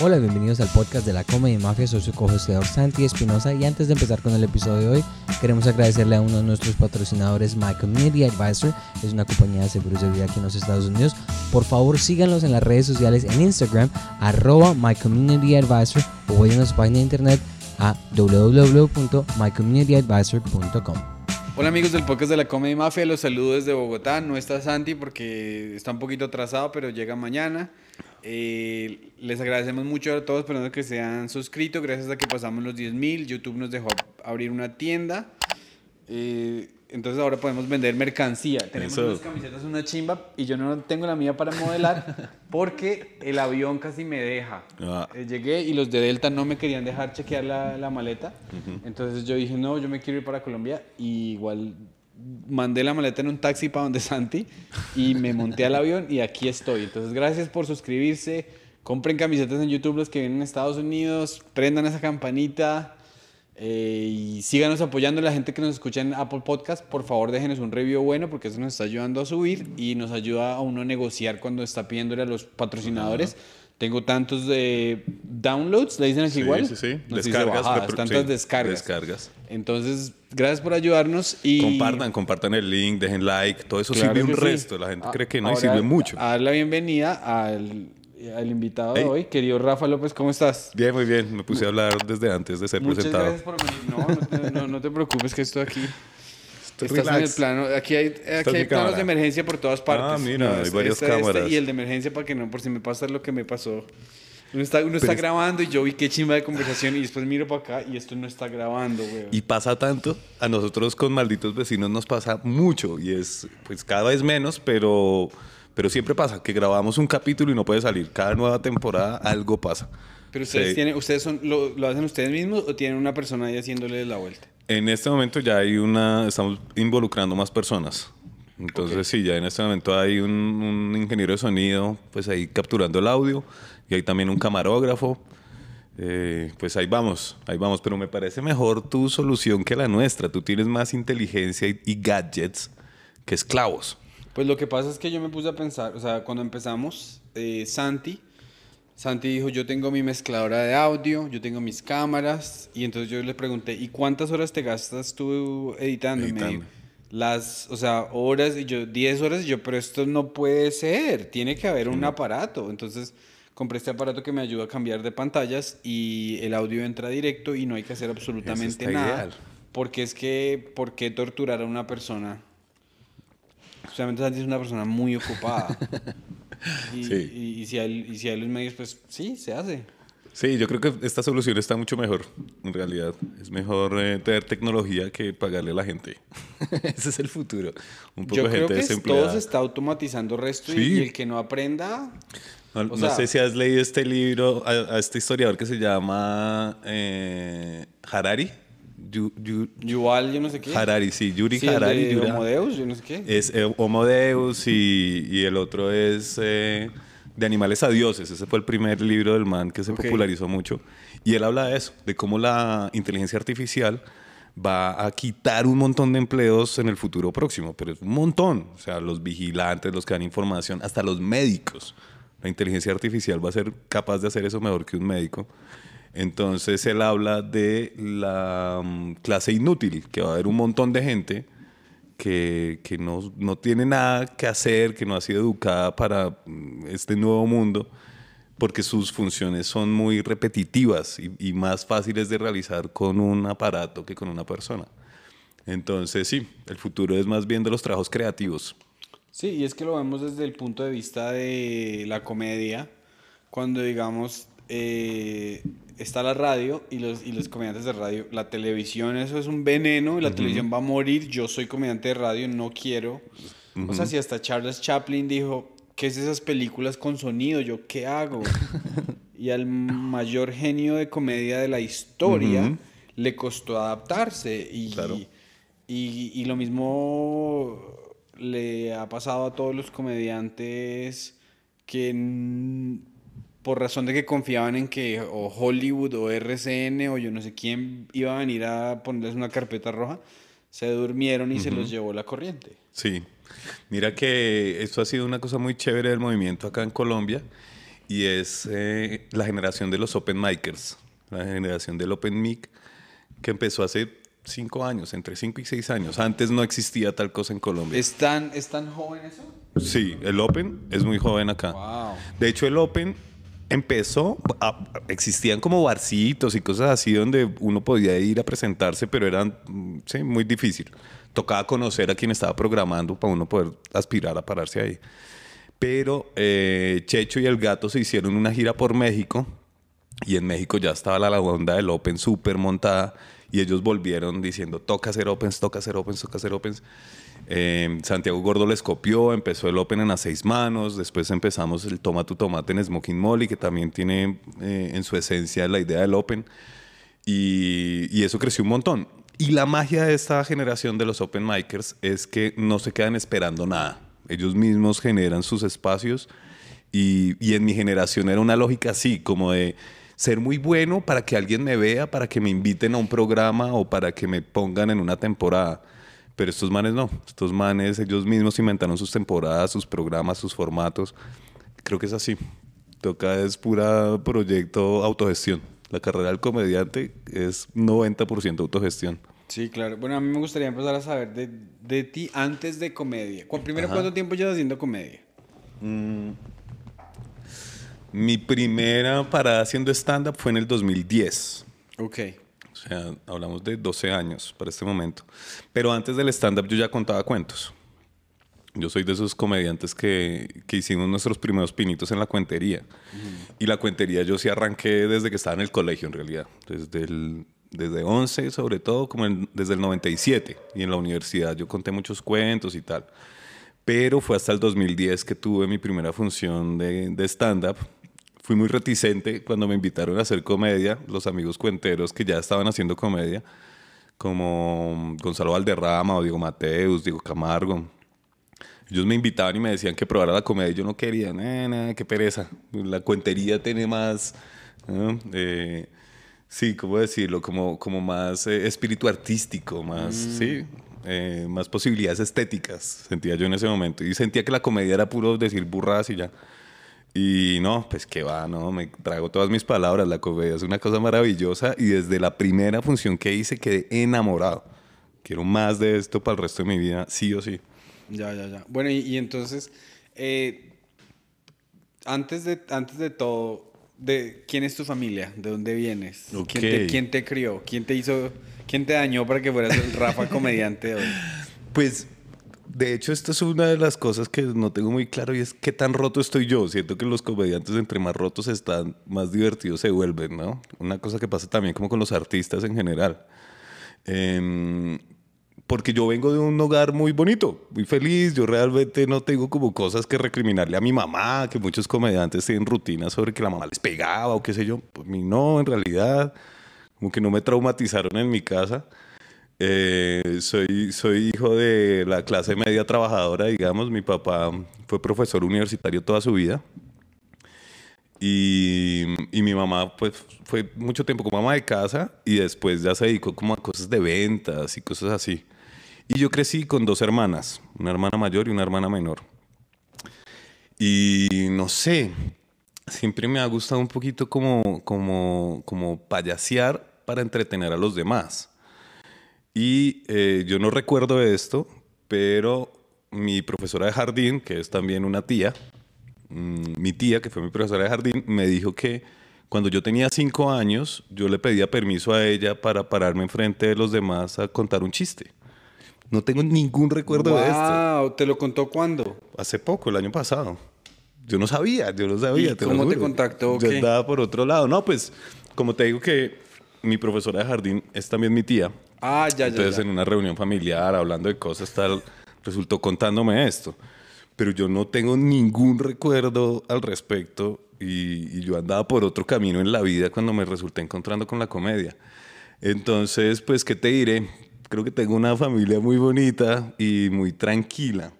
Hola, bienvenidos al podcast de la Comedy Mafia. Soy su co-hosteador Santi Espinosa y antes de empezar con el episodio de hoy, queremos agradecerle a uno de nuestros patrocinadores, My Community Advisor. Es una compañía de seguros de vida aquí en los Estados Unidos. Por favor, síganlos en las redes sociales en Instagram, arroba My Community Advisor o vayan a su página de internet a www.mycommunityadvisor.com. Hola amigos del podcast de la Comedy Mafia, los saludo desde Bogotá. No está Santi porque está un poquito atrasado, pero llega mañana. Eh, les agradecemos mucho a todos, esperando que se han suscrito. Gracias a que pasamos los 10.000, YouTube nos dejó abrir una tienda. Eh, entonces ahora podemos vender mercancía. Tenemos Eso. unas camisetas, una chimba, y yo no tengo la mía para modelar porque el avión casi me deja. Ah. Eh, llegué y los de Delta no me querían dejar chequear la, la maleta. Entonces yo dije, no, yo me quiero ir para Colombia. Y igual mandé la maleta en un taxi para donde Santi y me monté al avión y aquí estoy. Entonces gracias por suscribirse. Compren camisetas en YouTube los que vienen en Estados Unidos. Prendan esa campanita. eh, y síganos apoyando la gente que nos escucha en Apple Podcast. Por favor, déjenos un review bueno porque eso nos está ayudando a subir y nos ayuda a uno a negociar cuando está pidiéndole a los patrocinadores. Tengo tantos de downloads, le dicen así Sí, igual. sí, sí. Descargas, bajadas, tantas descargas. descargas. Entonces, gracias por ayudarnos y Compartan, compartan el link, dejen like, todo eso Claro sirve un sí. resto. La gente Ah, cree que no y sirve mucho. A dar la bienvenida al, al invitado de Hey. hoy, querido Rafa López, ¿cómo estás? Bien, muy bien. Me puse a hablar desde antes de ser Muchas presentado. gracias por venir. No, no te, no- no te preocupes que estoy aquí. Estoy Estás en el relax. plano. Aquí hay, aquí hay planos cámara. de emergencia por todas partes. Ah, mira, hay este- varias este- este cámaras. y el de emergencia para que no, por si me pasa lo que me pasó. Uno está, uno está es- grabando y yo vi qué chimba de conversación y después miro para acá y esto no está grabando, güey. Y pasa tanto, a nosotros con malditos vecinos nos pasa mucho y es pues cada vez menos, pero, pero siempre pasa que grabamos un capítulo y no puede salir. Cada nueva temporada algo pasa. Pero ustedes, Sí. tienen, ustedes son, lo, lo hacen ustedes mismos o tienen una persona ahí haciéndole la vuelta? En este momento ya hay una, estamos involucrando más personas. Entonces Ok. sí, ya en este momento hay un, un ingeniero de sonido, pues ahí capturando el audio, y hay también un camarógrafo. Eh, pues ahí vamos, ahí vamos, pero me parece mejor tu solución que la nuestra. Tú tienes más inteligencia y, y gadgets que esclavos. Pues lo que pasa es que yo me puse a pensar, o sea, cuando empezamos, eh, Santi, Santi dijo, yo tengo mi mezcladora de audio, yo tengo mis cámaras, y entonces yo le pregunté, ¿y cuántas horas te gastas tú editando? Y me Editando. dijo, las, o sea, horas, y yo, 10 horas, y yo, pero esto no puede ser, tiene que haber un aparato. Entonces compré este aparato que me ayuda a cambiar de pantallas y el audio entra directo y no hay que hacer absolutamente nada. ideal. Porque es que, ¿por qué torturar a una persona? Justamente Santi es una persona muy ocupada. y, Sí. y- y si hay, y si hay los medios, pues sí, se hace. Sí, yo creo que esta solución está mucho mejor, en realidad. Es mejor eh, tener tecnología que pagarle a la gente. Ese es el futuro. Un poco Yo de creo gente que es- desempleada. todo se está automatizando resto Sí. y, el que no aprenda... No, O no sea- sé si has leído este libro, a, a este historiador que se llama eh, Harari. Yu- Yu- Yuval, yo no sé qué. Harari, sí, Yuri Sí, el Harari. de Yura- Homo Deus, yo no sé qué. es eh, Homo Deus y, y el otro es eh, De animales a dioses. Ese fue el primer libro del man que se Ok. popularizó mucho. Y él habla de eso, de cómo la inteligencia artificial va a quitar un montón de empleos en el futuro próximo, pero es un montón. O sea, los vigilantes, los que dan información, hasta los médicos. La inteligencia artificial va a ser capaz de hacer eso mejor que un médico. Entonces él habla de la mm, clase inútil, que va a haber un montón de gente que, que no, no tiene nada que hacer, que no ha sido educada para mm, este nuevo mundo, porque sus funciones son muy repetitivas y, y más fáciles de realizar con un aparato que con una persona. Entonces sí, el futuro es más bien de los trabajos creativos. Sí, y es que lo vemos desde el punto de vista de la comedia, cuando digamos eh, está la radio y los, y los comediantes de radio, la televisión eso es un veneno, y la televisión va a morir, yo soy comediante de radio, no quiero. O sea, si hasta Charles Chaplin dijo, ¿qué es esas películas con sonido? ¿Yo qué hago? y al mayor genio de comedia de la historia le costó adaptarse y, Claro. y, y lo mismo le ha pasado a todos los comediantes que por razón de que confiaban en que o Hollywood o RCN o yo no sé quién iba a venir a ponerles una carpeta roja, se durmieron y se los llevó la corriente. Sí, mira que esto ha sido una cosa muy chévere del movimiento acá en Colombia y es eh, la generación de los Open Micers, la generación del Open Mic, que empezó hace cinco años, entre cinco y seis años. Antes no existía tal cosa en Colombia. ¿Es tan, ¿Es tan joven eso? Sí, el Open es muy joven acá. Wow. De hecho, el Open empezó, a- existían como barcitos y cosas así donde uno podía ir a presentarse, pero eran mm, sí, muy difícil. Tocaba conocer a quien estaba programando para uno poder aspirar a pararse ahí. Pero eh, Checho y el gato se hicieron una gira por México y en México ya estaba la, la onda del Open súper montada y ellos volvieron diciendo toca hacer Opens, toca hacer Opens, toca hacer Opens. Eh, Santiago Gordo les copió, empezó el Open en a seis manos, después empezamos el Toma tu Tomate en Smoking Molly, que también tiene eh, en su esencia la idea del Open, y, y eso creció un montón. Y la magia de esta generación de los Open Micers es que no se quedan esperando nada. Ellos mismos generan sus espacios y, y en mi generación era una lógica así, como de ser muy bueno para que alguien me vea, para que me inviten a un programa o para que me pongan en una temporada. Pero estos manes no, estos manes ellos mismos inventaron sus temporadas, sus programas, sus formatos. Creo que es así. Toca es pura proyecto autogestión. La carrera del comediante es 90% autogestión. Sí, claro. Bueno, a mí me gustaría empezar a saber de, de ti antes de comedia. Primero, ¿cuánto tiempo llevas haciendo comedia? Mi primera parada haciendo stand-up fue en el 2010. Ok. O sea, hablamos de 12 años para este momento. Pero antes del stand-up yo ya contaba cuentos. Yo soy de esos comediantes que, que hicimos nuestros primeros pinitos en la cuentería. Y la cuentería yo sí arranqué desde que estaba en el colegio, en realidad. Desde, el, desde 11, sobre todo, como en- desde el 97. Y en la universidad yo conté muchos cuentos y tal. Pero fue hasta el 2010 que tuve mi primera función de, de stand-up. Fui muy reticente cuando me invitaron a hacer comedia, los amigos cuenteros que ya estaban haciendo comedia, como Gonzalo Valderrama o Diego Mateus, Diego Camargo. Ellos me invitaban y me decían que probara la comedia y yo no quería, nah, nah, qué pereza. La cuentería tiene más, ¿no? Eh, sí, ¿cómo decirlo? Como, como más eh, espíritu artístico, más, sí, eh, más posibilidades estéticas, sentía yo en ese momento. Y sentía que la comedia era puro decir burradas y ya. Y no, pues que va, no, me trago todas mis palabras, la comedia es una cosa maravillosa y desde la primera función que hice quedé enamorado. Quiero más de esto para el resto de mi vida, sí o sí. Ya, ya, ya. Bueno, y, y entonces, eh, antes, de, antes de todo, de, ¿quién es tu familia? ¿De dónde vienes? ¿Quién, te, quién te crió? ¿Quién te hizo, quién te dañó para que fueras el Rafa comediante hoy? Pues, de hecho, esto es una de las cosas que no tengo muy claro y es qué tan roto estoy yo. Siento que los comediantes entre más rotos están, más divertidos se vuelven, ¿no? Una cosa que pasa también como con los artistas en general. Em, porque yo vengo de un hogar muy bonito, muy feliz. Yo realmente no tengo como cosas que recriminarle a mi mamá, que muchos comediantes tienen rutinas sobre que la mamá les pegaba o qué sé yo. Pues mí no, en realidad, como que no me traumatizaron en mi casa. Eh, soy, soy hijo de la clase media trabajadora, digamos. Mi papá fue profesor universitario toda su vida. Y, y mi mamá pues fue mucho tiempo como ama de casa y después ya se dedicó como a cosas de ventas y cosas así. Y yo crecí con dos hermanas, una hermana mayor y una hermana menor. Y no sé, siempre me ha gustado un poquito como, como, como payasear para entretener a los demás. Y eh, yo no recuerdo esto, pero mi profesora de jardín, que es también una tía, mm, mi tía, que fue mi profesora de jardín, me dijo que cuando yo tenía cinco años, yo le pedía permiso a ella para pararme enfrente de los demás a contar un chiste. No tengo ningún recuerdo de esto. Wow, ¿te lo contó cuándo? Hace poco, el año pasado. Yo no sabía, yo no sabía. ¿Y te lo cómo te contactó Yo estaba por otro lado. No, pues, como te digo que mi profesora de jardín es también mi tía. Ah, ya, ya, Entonces, ya. en una reunión familiar, hablando de cosas, tal, resultó contándome esto. Pero yo no tengo ningún recuerdo al respecto y, y yo andaba por otro camino en la vida cuando me resulté encontrando con la comedia. Entonces, pues, ¿qué te diré? Creo que tengo una familia muy bonita y muy tranquila.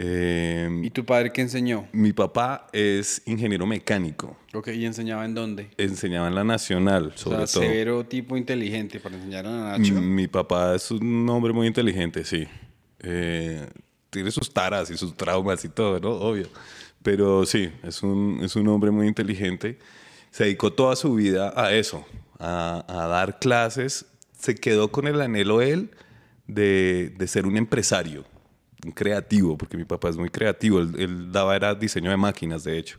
Eh, ¿Y tu padre qué enseñó? mi papá es ingeniero mecánico. Ok, ¿y enseñaba en dónde? Enseñaba en la Nacional, O sobre sea, todo. severo tipo inteligente para enseñar a Nacho. Mi, mi papá es un hombre muy inteligente, sí. Eh, tiene sus taras y sus traumas y todo, ¿no? Obvio. Pero sí, es un, es un hombre muy inteligente. Se dedicó toda su vida a eso, a, a dar clases. Se quedó con el anhelo él de, de ser un empresario, creativo, porque mi papá es muy creativo. Él, él daba era diseño de máquinas, de hecho.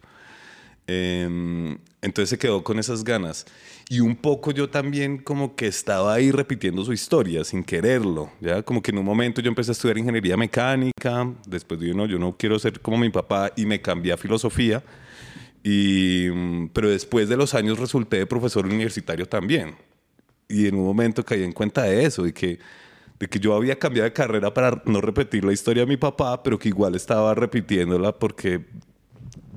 Em, entonces se quedó con esas ganas. Y un poco yo también como que estaba ahí repitiendo su historia sin quererlo, ¿ya? Como que en un momento yo empecé a estudiar ingeniería mecánica, después dije, no, yo no quiero ser como mi papá y me cambié a filosofía. Y, mm, pero después de los años resulté de profesor universitario también. Y en un momento caí en cuenta de eso, de que, de que yo había cambiado de carrera para no repetir la historia de mi papá, pero que igual estaba repitiéndola porque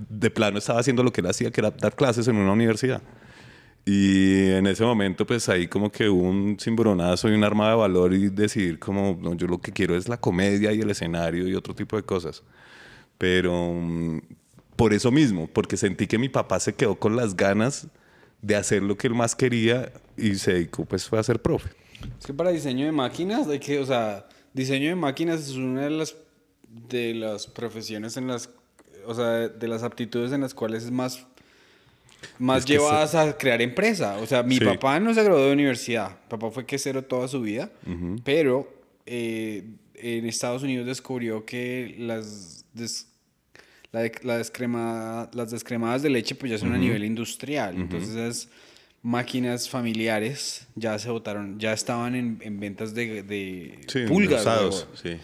de plano estaba haciendo lo que él hacía, que era dar clases en una universidad. Y en ese momento, pues ahí como que un cimbronazo y un arma de valor y decidir como, no, yo lo que quiero es la comedia y el escenario y otro tipo de cosas. Pero mm, por eso mismo, porque sentí que mi papá se quedó con las ganas de hacer lo que él más quería y se dedicó pues fue a ser profe. Es que para diseño de máquinas hay que, o sea, diseño de máquinas es una de las de las profesiones en las, o sea, de las aptitudes en las cuales es más más Es llevadas a crear empresa. O sea, mi Sí. papá no se graduó de universidad. Papá fue quesero toda su vida, pero eh, en Estados Unidos descubrió que las des- la de- la descremada- las descremadas de leche pues ya son a nivel industrial. Entonces esas máquinas familiares ya se votaron, ya estaban en, en ventas de, de Sí, pulgas. usados, sí.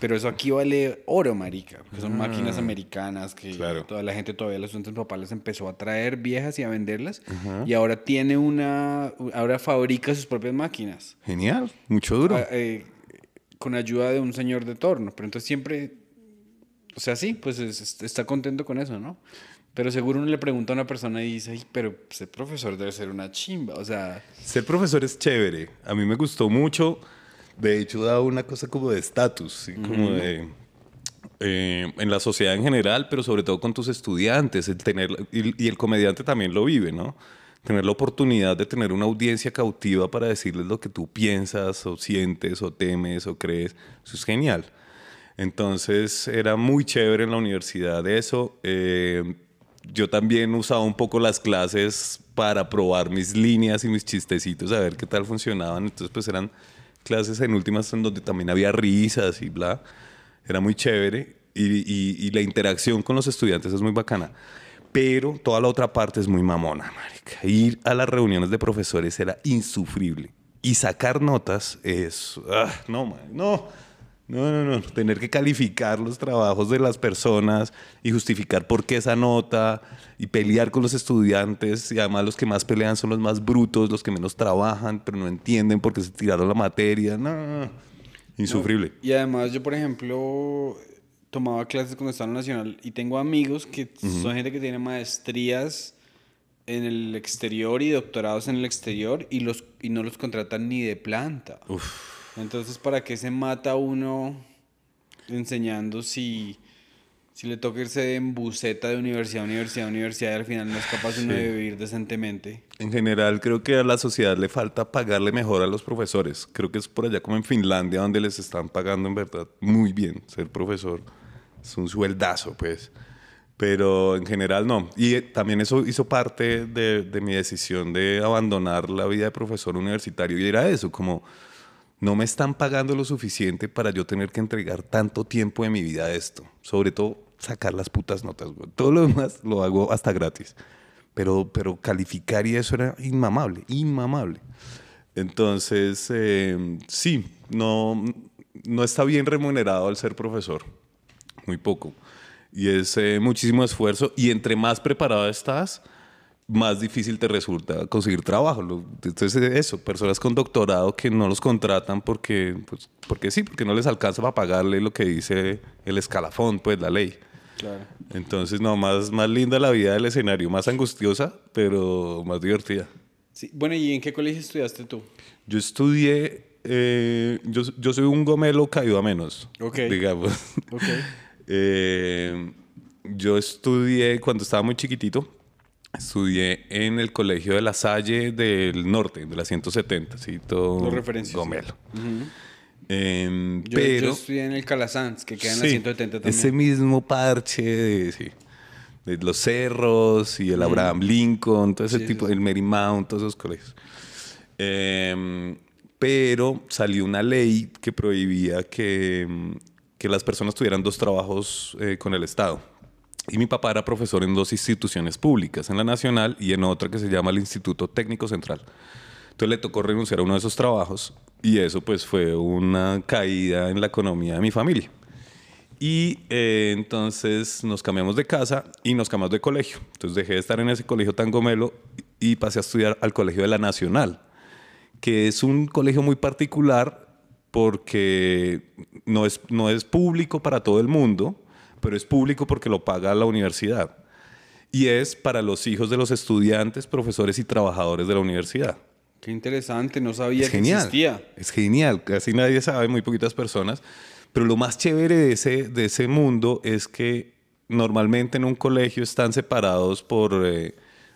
Pero eso aquí vale oro, marica. Porque son máquinas americanas que Ah, Claro. toda la gente todavía las entonces papá les empezó a traer viejas y a venderlas. Y ahora tiene una... Ahora fabrica sus propias máquinas. Genial, mucho duro. Ah, eh, con ayuda de un señor de torno. Pero entonces siempre... O sea, sí, pues es- es- está contento con eso, ¿no? Pero seguro uno le pregunta a una persona y dice, Ay, pero ser profesor debe ser una chimba. O sea, Ser profesor es chévere. A mí me gustó mucho. De hecho, da una cosa como de estatus, ¿sí? como de... eh, en la sociedad en general, pero sobre todo con tus estudiantes, el tener, y, y el comediante también lo vive, ¿no? Tener la oportunidad de tener una audiencia cautiva para decirles lo que tú piensas, o sientes, o temes, o crees, eso es genial. Entonces era muy chévere en la universidad eso. Eh, yo también usaba un poco las clases para probar mis líneas y mis chistecitos, a ver qué tal funcionaban. Entonces pues eran clases en últimas en donde también había risas y bla. Era muy chévere y, la interacción con los estudiantes es muy bacana. Pero toda la otra parte es muy mamona, marica. Ir a las reuniones de profesores era insufrible. Y sacar notas es... ah, no, man, no. No, no, no. Tener que calificar los trabajos de las personas y justificar por qué esa nota y pelear con los estudiantes. Y además los que más pelean son los más brutos, los que menos trabajan, pero no entienden por qué se tiraron la materia. No, no, no. Insufrible. Y además yo, por ejemplo, tomaba clases cuando estaba en Nacional y tengo amigos que son gente que tiene maestrías en el exterior y doctorados en el exterior y, los, y no los contratan ni de planta. Entonces, ¿para qué se mata uno enseñando si, si le toca irse en buceta de universidad a universidad a universidad y al final no es capaz uno de vivir decentemente? En general, creo que a la sociedad le falta pagarle mejor a los profesores. Creo que es por allá como en Finlandia, donde les están pagando en verdad muy bien ser profesor. Es un sueldazo, pues. Pero en general no. Y eh, también eso hizo parte de, de mi decisión de abandonar la vida de profesor universitario. Y era eso, como no me están pagando lo suficiente para yo tener que entregar tanto tiempo de mi vida a esto. Sobre todo sacar las putas notas. Todo lo demás lo hago hasta gratis. Pero, pero calificar y eso era inmamable, inmamable. Entonces, eh, sí, no, no está bien remunerado el ser profesor. Muy poco. Y es eh, muchísimo esfuerzo. Y entre más preparado estás, más difícil te resulta conseguir trabajo. Entonces, eso, personas con doctorado que no los contratan porque, pues, porque sí, porque no les alcanza para pagarle lo que dice el escalafón, pues la ley. Claro. Entonces, no, más, más linda la vida del escenario, más angustiosa, pero más divertida. Sí. Bueno, ¿y en qué colegio estudiaste tú? Yo estudié, eh, yo, yo soy un gomelo caído a menos, Ok. digamos. Ok. Eh, yo estudié cuando estaba muy chiquitito, estudié en el colegio de la Salle del Norte, de la 170, sí, todo Dos referencias, sí. gomelo. Em, Yo, pero yo estudié en el Calasanz, que queda en la sí, 170 también. ese mismo parche de, sí. de los cerros y el Abraham Lincoln, todo ese Sí, tipo, el Marymount, todos esos colegios. Em, pero salió una ley que prohibía que, que las personas tuvieran dos trabajos eh, con el Estado. Y mi papá era profesor en dos instituciones públicas, en la Nacional y en otra que se llama el Instituto Técnico Central. Entonces le tocó renunciar a uno de esos trabajos y eso pues fue una caída en la economía de mi familia. Y eh, entonces nos cambiamos de casa y nos cambiamos de colegio. Entonces dejé de estar en ese colegio tan gomelo y pasé a estudiar al colegio de la Nacional, que es un colegio muy particular porque no es, no es público para todo el mundo, pero es público porque lo paga la universidad. Y es para los hijos de los estudiantes, profesores y trabajadores de la universidad. Qué interesante, no sabía Es que genial. existía. Es genial. Casi nadie sabe, muy poquitas personas. Pero lo más chévere de ese, de ese mundo es que normalmente en un colegio están separados por, eh,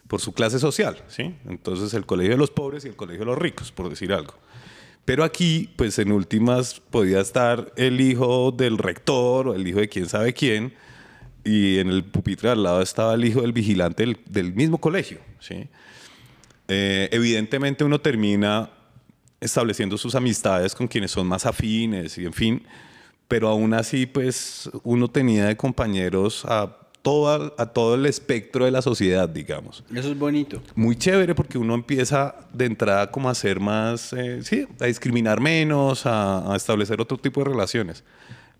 por su clase social. ¿sí? Entonces el colegio de los pobres y el colegio de los ricos, por decir algo. Pero aquí, pues en últimas, podía estar el hijo del rector o el hijo de quién sabe quién, y en el pupitre al lado estaba el hijo del vigilante del, del mismo colegio. ¿sí? Eh, evidentemente uno termina estableciendo sus amistades con quienes son más afines y en fin, pero aún así pues uno tenía de compañeros a, toda, a todo el espectro de la sociedad, digamos. Eso es bonito. Muy chévere porque uno empieza de entrada como a ser más, eh, sí, a discriminar menos, a, a establecer otro tipo de relaciones.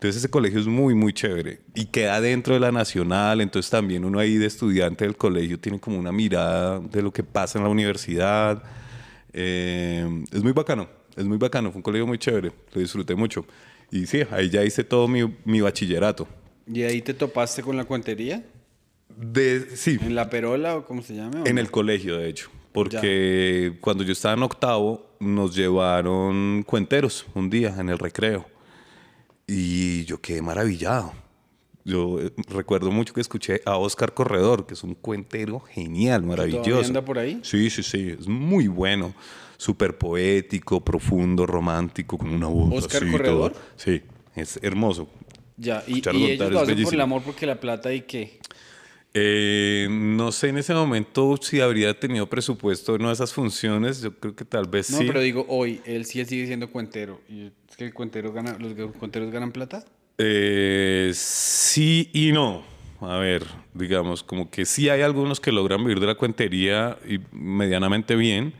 Entonces ese colegio es muy, muy chévere y queda dentro de la nacional, entonces también uno ahí de estudiante del colegio tiene como una mirada de lo que pasa en la universidad. Eh, es muy bacano, es muy bacano, fue un colegio muy chévere, lo disfruté mucho. Y sí, ahí ya hice todo mi, mi bachillerato. ¿Y ahí te topaste con la cuentería? De, sí, ¿En la perola o cómo se llama? En no? el colegio, de hecho. Porque cuando yo estaba en octavo, nos llevaron cuenteros un día en el recreo. Y yo quedé maravillado. Yo eh, recuerdo mucho que escuché a Oscar Corredor, que es un cuentero genial, maravilloso. anda por ahí? Sí, sí, sí. Es muy bueno. Súper poético, profundo, romántico, con una voz ¿Oscar así, Corredor? todo. Sí, es hermoso. Ya, y, ellos lo hacen por el amor porque la plata y qué. Eh, no sé en ese momento si habría tenido presupuesto en esas funciones. Yo creo que tal vez No, sí. pero digo, hoy, él sí sigue siendo cuentero. ¿Y es que el cuentero gana, los cuenteros ganan plata? Eh, sí y no. A ver, digamos, como que sí hay algunos que logran vivir de la cuentería y medianamente bien,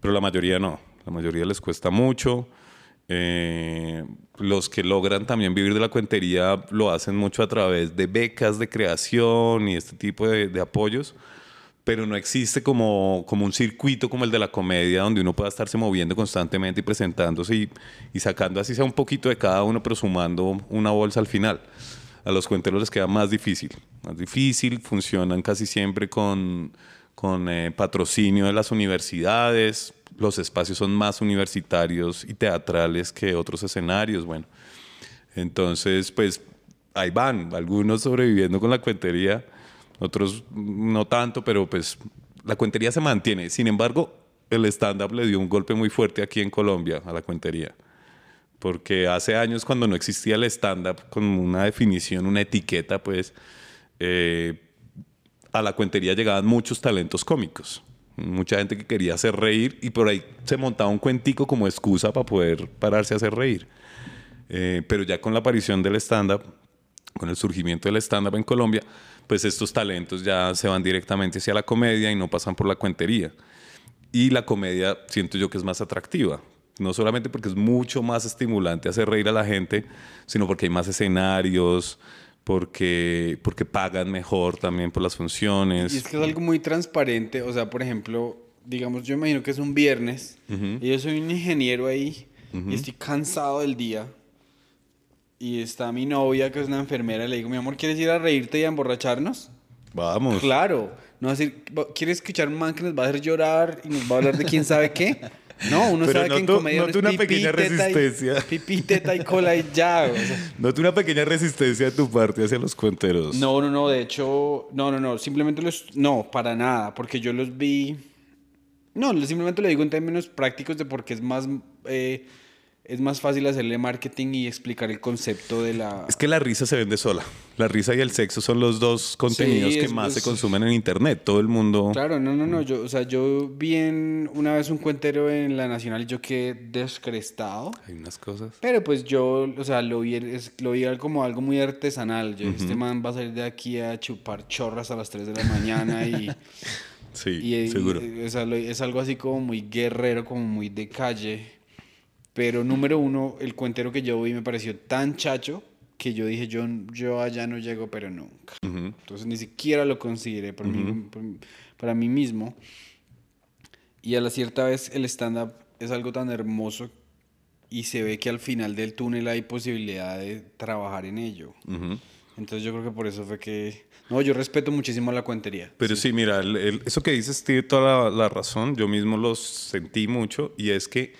pero la mayoría no. La mayoría les cuesta mucho. Eh, los que logran también vivir de la cuentería lo hacen mucho a través de becas de creación y este tipo de, apoyos, pero no existe como, como un circuito como el de la comedia donde uno pueda estarse moviendo constantemente y presentándose y, y sacando así sea un poquito de cada uno, pero sumando una bolsa al final. A los cuenteros les queda más difícil, más difícil, funcionan casi siempre con, con eh, patrocinio de las universidades, los espacios son más universitarios y teatrales que otros escenarios, bueno. Entonces, pues ahí van, algunos sobreviviendo con la cuentería, otros no tanto, pero pues la cuentería se mantiene. Sin embargo, el stand-up le dio un golpe muy fuerte aquí en Colombia a la cuentería. Porque hace años cuando no existía el stand-up con una definición, una etiqueta, pues eh, a la cuentería llegaban muchos talentos cómicos. Mucha gente que quería hacer reír y por ahí se montaba un cuentico como excusa para poder pararse a hacer reír. Eh, pero ya con la aparición del stand-up, con el surgimiento del stand-up en Colombia, pues estos talentos ya se van directamente hacia la comedia y no pasan por la cuentería. Y la comedia siento yo que es más atractiva. No solamente porque es mucho más estimulante hacer reír a la gente, sino porque hay más escenarios, porque, porque pagan mejor también por las funciones. Y es que es algo muy transparente. O sea, por ejemplo, digamos, yo imagino que es un viernes y yo soy un ingeniero ahí y estoy cansado del día. Y está mi novia, que es una enfermera, y le digo, mi amor, ¿quieres ir a reírte y a emborracharnos? Vamos. Claro. No decir, ¿quieres escuchar un man que nos va a hacer llorar y nos va a hablar de quién sabe qué? No, uno Pero sabe que en noto- comedia noto una pipí, pequeña teta y- resistencia. Pipí, teta y cola y ya. o sea. Noto una pequeña resistencia de tu parte hacia los cuenteros. No, no, no, de hecho, no, no, no, simplemente los, no, para nada, porque yo los vi, no, simplemente lo digo en términos prácticos de porque es más, eh, es más fácil hacerle marketing y explicar el concepto de la... Es que la risa se vende sola. La risa y el sexo son los dos contenidos Sí, que más se consumen en internet. Todo el mundo. Claro, no, no, no. Yo, o sea, yo vi en- una vez un cuentero en la Nacional y yo quedé descrestado. Hay unas cosas. Pero pues yo, o sea, lo vi, es- lo vi como algo muy artesanal. Yo, Este man va a salir de aquí a chupar chorras a las 3 de la mañana y, Sí, y- y- seguro. o sea, lo- es algo así como muy guerrero, como muy de calle. Pero número uno, el cuentero que yo vi me pareció tan chacho que yo dije, yo, yo allá no llego, pero nunca. Entonces ni siquiera lo consideré por mí- por- para mí mismo. Y a la cierta vez el stand-up es algo tan hermoso y se ve que al final del túnel hay posibilidad de trabajar en ello. Ujú. Entonces yo creo que por eso fue que... No, yo respeto muchísimo la cuentería. Pero sí, mira, el- el- eso que dices tiene toda la, la razón. Yo mismo lo sentí mucho. Y es que,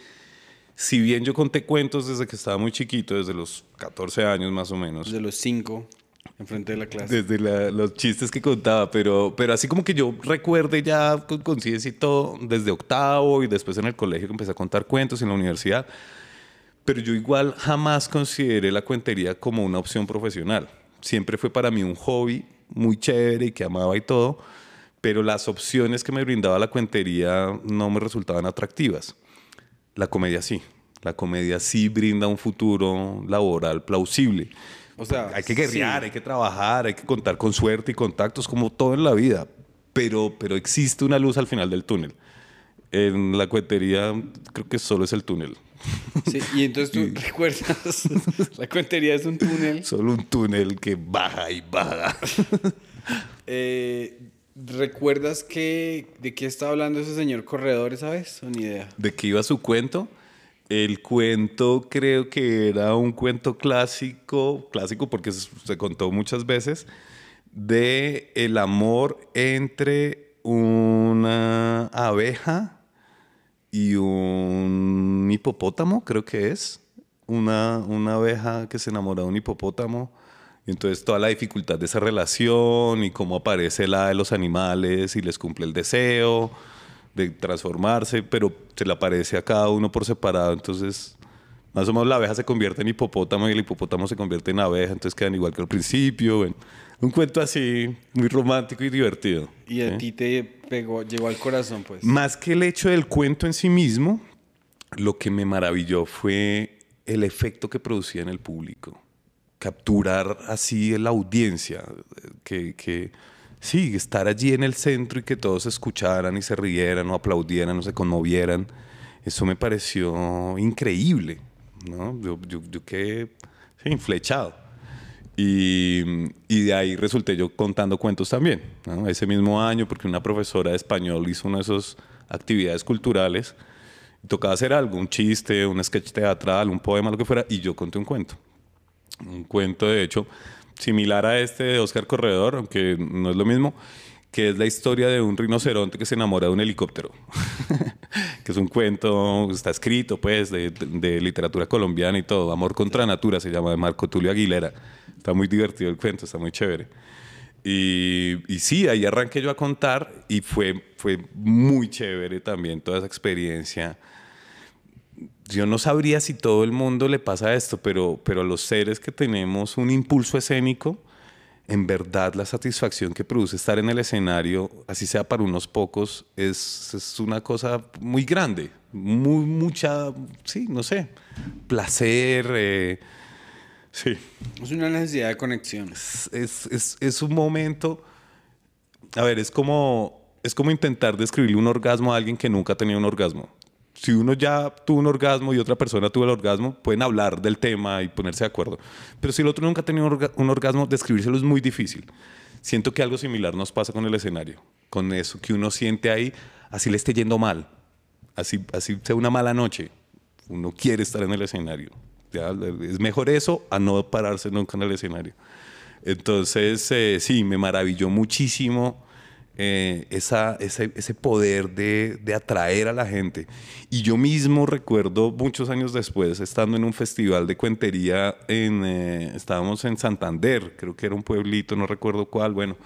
si bien yo conté cuentos desde que estaba muy chiquito, desde los 14 años más o menos, De los cinco, enfrente de la clase. desde la- los chistes que contaba, pero, pero así como que yo recuerde ya con conciencia y todo, desde octavo y después en el colegio que empecé a contar cuentos en la universidad, pero yo igual jamás consideré la cuentería como una opción profesional. Siempre fue para mí un hobby muy chévere y que amaba y todo, pero las opciones que me brindaba la cuentería no me resultaban atractivas. La comedia sí. La comedia sí brinda un futuro laboral plausible. O sea, Hay que guerrear, sí. hay que trabajar, hay que contar con suerte y contactos como todo en la vida. Pero, pero existe una luz al final del túnel. En la cuentería creo que solo es el túnel. Sí, y entonces tú recuerdas, la cuentería es un túnel. Solo un túnel que baja y baja. Eh, ¿Recuerdas que, de qué estaba hablando ese señor corredor esa vez? O ni idea. ¿De qué iba su cuento? El cuento creo que era un cuento clásico, clásico porque se contó muchas veces, de el amor entre una abeja y un hipopótamo, creo que es. Una, una abeja que se enamora de un hipopótamo. Y entonces toda la dificultad de esa relación y cómo aparece la de los animales y les cumple el deseo de transformarse, pero se le aparece a cada uno por separado. Entonces, más o menos la abeja se convierte en hipopótamo y el hipopótamo se convierte en abeja, entonces quedan igual que al principio. bueno, un cuento así, muy romántico y divertido. Y a ¿sí? ti te pegó, llegó al corazón, pues. Más que el hecho del cuento en sí mismo, lo que me maravilló fue el efecto que producía en el público. Capturar así la audiencia, que, que sí, estar allí en el centro y que todos escucharan y se rieran o aplaudieran o se conmovieran, eso me pareció increíble. ¿no? Yo, yo, yo quedé sí. Y, y de ahí resulté yo contando cuentos también. Ese mismo año, porque una profesora de español hizo una de esas actividades culturales, tocaba hacer algo, un chiste, un sketch teatral, un poema, lo que fuera, y yo conté un cuento. Un cuento, de hecho, similar a este de Oscar Corredor, aunque no es lo mismo, que es la historia de un rinoceronte que se enamora de un helicóptero. que es un cuento, está escrito, pues, de, de- literatura colombiana y todo. Amor contra natura se llama, de Marco Tulio Aguilera. Está muy divertido el cuento, está muy chévere. Y, y sí, ahí arranqué yo a contar y fue, fue muy chévere también toda esa experiencia. Yo no sabría si todo el mundo le pasa esto, pero, pero a los seres que tenemos un impulso escénico, en verdad la satisfacción que produce estar en el escenario, así sea para unos pocos, es, es una cosa muy grande, muy, mucha, sí, no sé, placer, eh, sí, Es una necesidad de conexión. es, es- es- un momento, a ver, es como, es como intentar describirle un orgasmo a alguien que nunca ha tenido un orgasmo. Si uno ya tuvo un orgasmo y otra persona tuvo el orgasmo, pueden hablar del tema y ponerse de acuerdo. Pero si el otro nunca ha tenido un, orga- un orgasmo, describírselo es muy difícil. Siento que algo similar nos pasa con el escenario, con eso que uno siente ahí, así le esté yendo mal, así, así sea una mala noche, uno quiere estar en el escenario. Es mejor eso a no pararse nunca en el escenario. Entonces, eh, sí, me maravilló muchísimo eh, esa, ese, poder de, de atraer a la gente. Y yo mismo recuerdo muchos años después, estando en un festival de cuentería, en, eh, estábamos en Santander, creo que era un pueblito, no recuerdo cuál, bueno.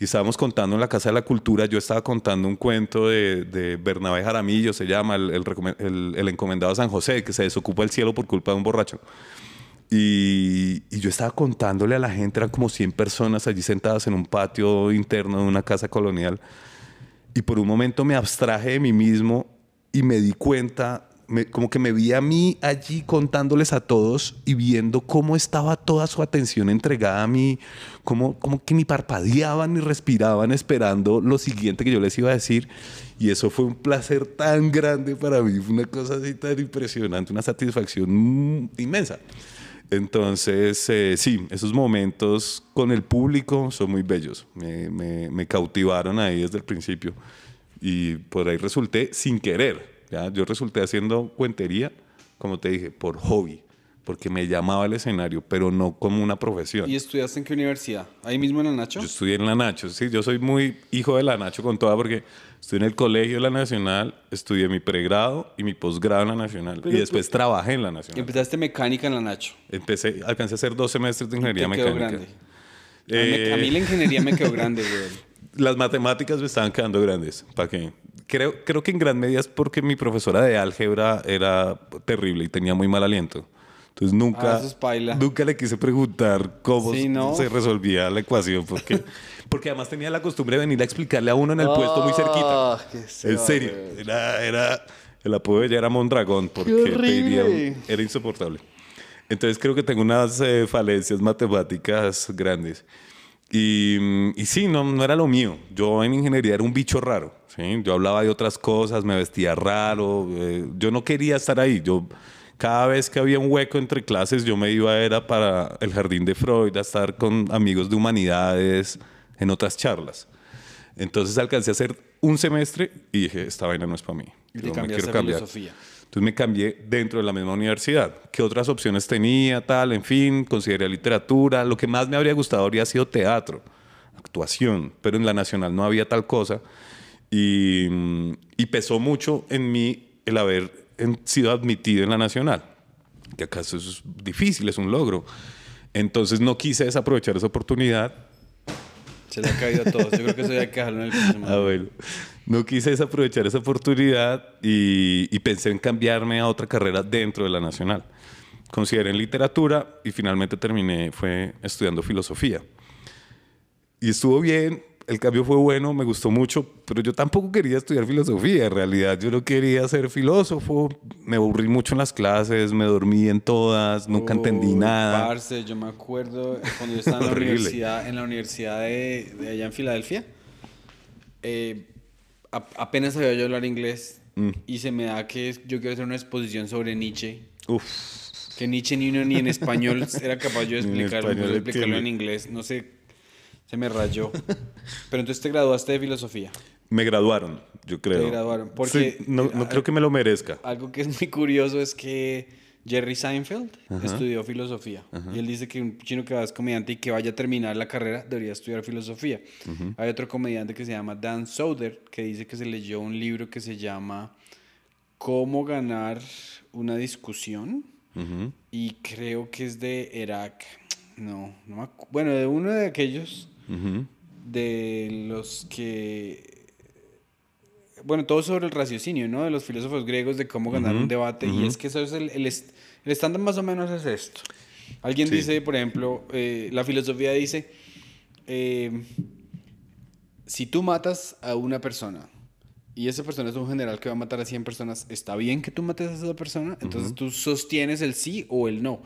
y estábamos contando en la Casa de la Cultura, yo estaba contando un cuento de, Bernabé Jaramillo, se llama, el, el el- encomendado San José, que se desocupa el cielo por culpa de un borracho. Y, y yo estaba contándole a la gente, eran como 100 personas allí sentadas en un patio interno de una casa colonial. Y por un momento me abstraje de mí mismo y me di cuenta, me- como que me vi a mí allí contándoles a todos y viendo cómo estaba toda su atención entregada a mí, como, como que ni parpadeaban ni respiraban esperando lo siguiente que yo les iba a decir. Y eso fue un placer tan grande para mí, fue una cosa así tan impresionante, una satisfacción inmensa. Entonces, eh, sí, esos momentos con el público son muy bellos. Me, me- me cautivaron ahí desde el principio. Y por ahí resulté sin querer. ¿ya? Yo resulté haciendo cuentería, como te dije, por hobby, porque me llamaba el escenario, pero no como una profesión. ¿Y estudiaste en qué universidad? ¿Ahí mismo en el Nacho? Yo estudié en la Nacho, sí, yo soy muy hijo de la Nacho con toda porque estudié en el colegio de la Nacional, estudié mi pregrado y mi posgrado en la Nacional Pero y después trabajé en la Nacional. Empezaste mecánica en la Nacho. Empecé, alcancé a hacer dos semestres de Te ingeniería quedó mecánica. grande. A mí me- a mí la ingeniería me quedó grande, güey. Las matemáticas me estaban quedando grandes. ¿Para qué? Creo, creo que en gran medida es porque mi profesora de álgebra era terrible y tenía muy mal aliento. Entonces nunca, Ah, eso es paila. nunca le quise preguntar cómo Sí, ¿no? se resolvía la ecuación. Porque, porque además tenía la costumbre de venir a explicarle a uno en el puesto muy cerquita. En se serio. Era, era, el apodo de ella era Mondragón porque era insoportable. Entonces creo que tengo unas eh, falencias matemáticas grandes. Y, mm, y sí, no, no era lo mío. Yo en ingeniería era un bicho raro. ¿sí? Yo hablaba de otras cosas, me vestía raro. eh, yo no quería estar ahí. Yo, cada vez que había un hueco entre clases, yo me iba era para el jardín de Freud a estar con amigos de humanidades en otras charlas. Entonces alcancé a hacer un semestre y dije, esta vaina no es para mí. Y Yo me quiero cambiar. filosofía. Entonces me cambié dentro de la misma universidad. ¿Qué otras opciones tenía? Tal, en fin, consideré literatura. Lo que más me habría gustado habría sido teatro, actuación, pero en la nacional no había tal cosa. Y, mm, y pesó mucho en mí el haber sido admitido en la nacional, que acaso es difícil, es un logro. Entonces no quise desaprovechar esa oportunidad Se le ha caído a todos. Yo creo que eso ya hay que dejarlo en el man. Ah, bueno. No quise desaprovechar esa oportunidad y, y pensé en cambiarme a otra carrera dentro de la nacional. Consideré en literatura y finalmente terminé fue estudiando filosofía. Y estuvo bien, el cambio fue bueno, me gustó mucho, pero yo tampoco quería estudiar filosofía, en realidad yo no quería ser filósofo, me aburrí mucho en las clases, me dormí en todas, nunca entendí Uy, nada. Parce, yo me acuerdo cuando yo estaba en la universidad, en la universidad de, de allá en Filadelfia, eh, a- apenas sabía yo hablar inglés Mm. y se me da que yo quiero hacer una exposición sobre Nietzsche. Uf, Que Nietzsche ni, uno ni en español era capaz yo de Ni en explicarlo, español explicarlo en inglés. No sé, se me rayó. Pero entonces te graduaste de filosofía. me graduaron, yo creo. graduaron, porque- Sí, no, no creo que me lo merezca. Algo que es muy curioso es que Jerry Seinfeld estudió filosofía. Y él dice que un chino que va es comediante y que vaya a terminar la carrera debería estudiar filosofía. Hay otro comediante que se llama Dan Soder que dice que se leyó un libro que se llama Cómo ganar una discusión. Y creo que es de Irak. No, no me Bueno, de uno de aquellos Ujú. de los que bueno, todo sobre el raciocinio, ¿no? De los filósofos griegos de cómo ganar un debate. Y es que eso es el, el, est- el estándar más o menos es esto. Alguien Sí. dice, por ejemplo, eh, la filosofía dice, eh, si tú matas a una persona y esa persona es un general que va a matar a 100 personas, ¿está bien que tú mates a esa persona? Entonces tú sostienes el sí o el no.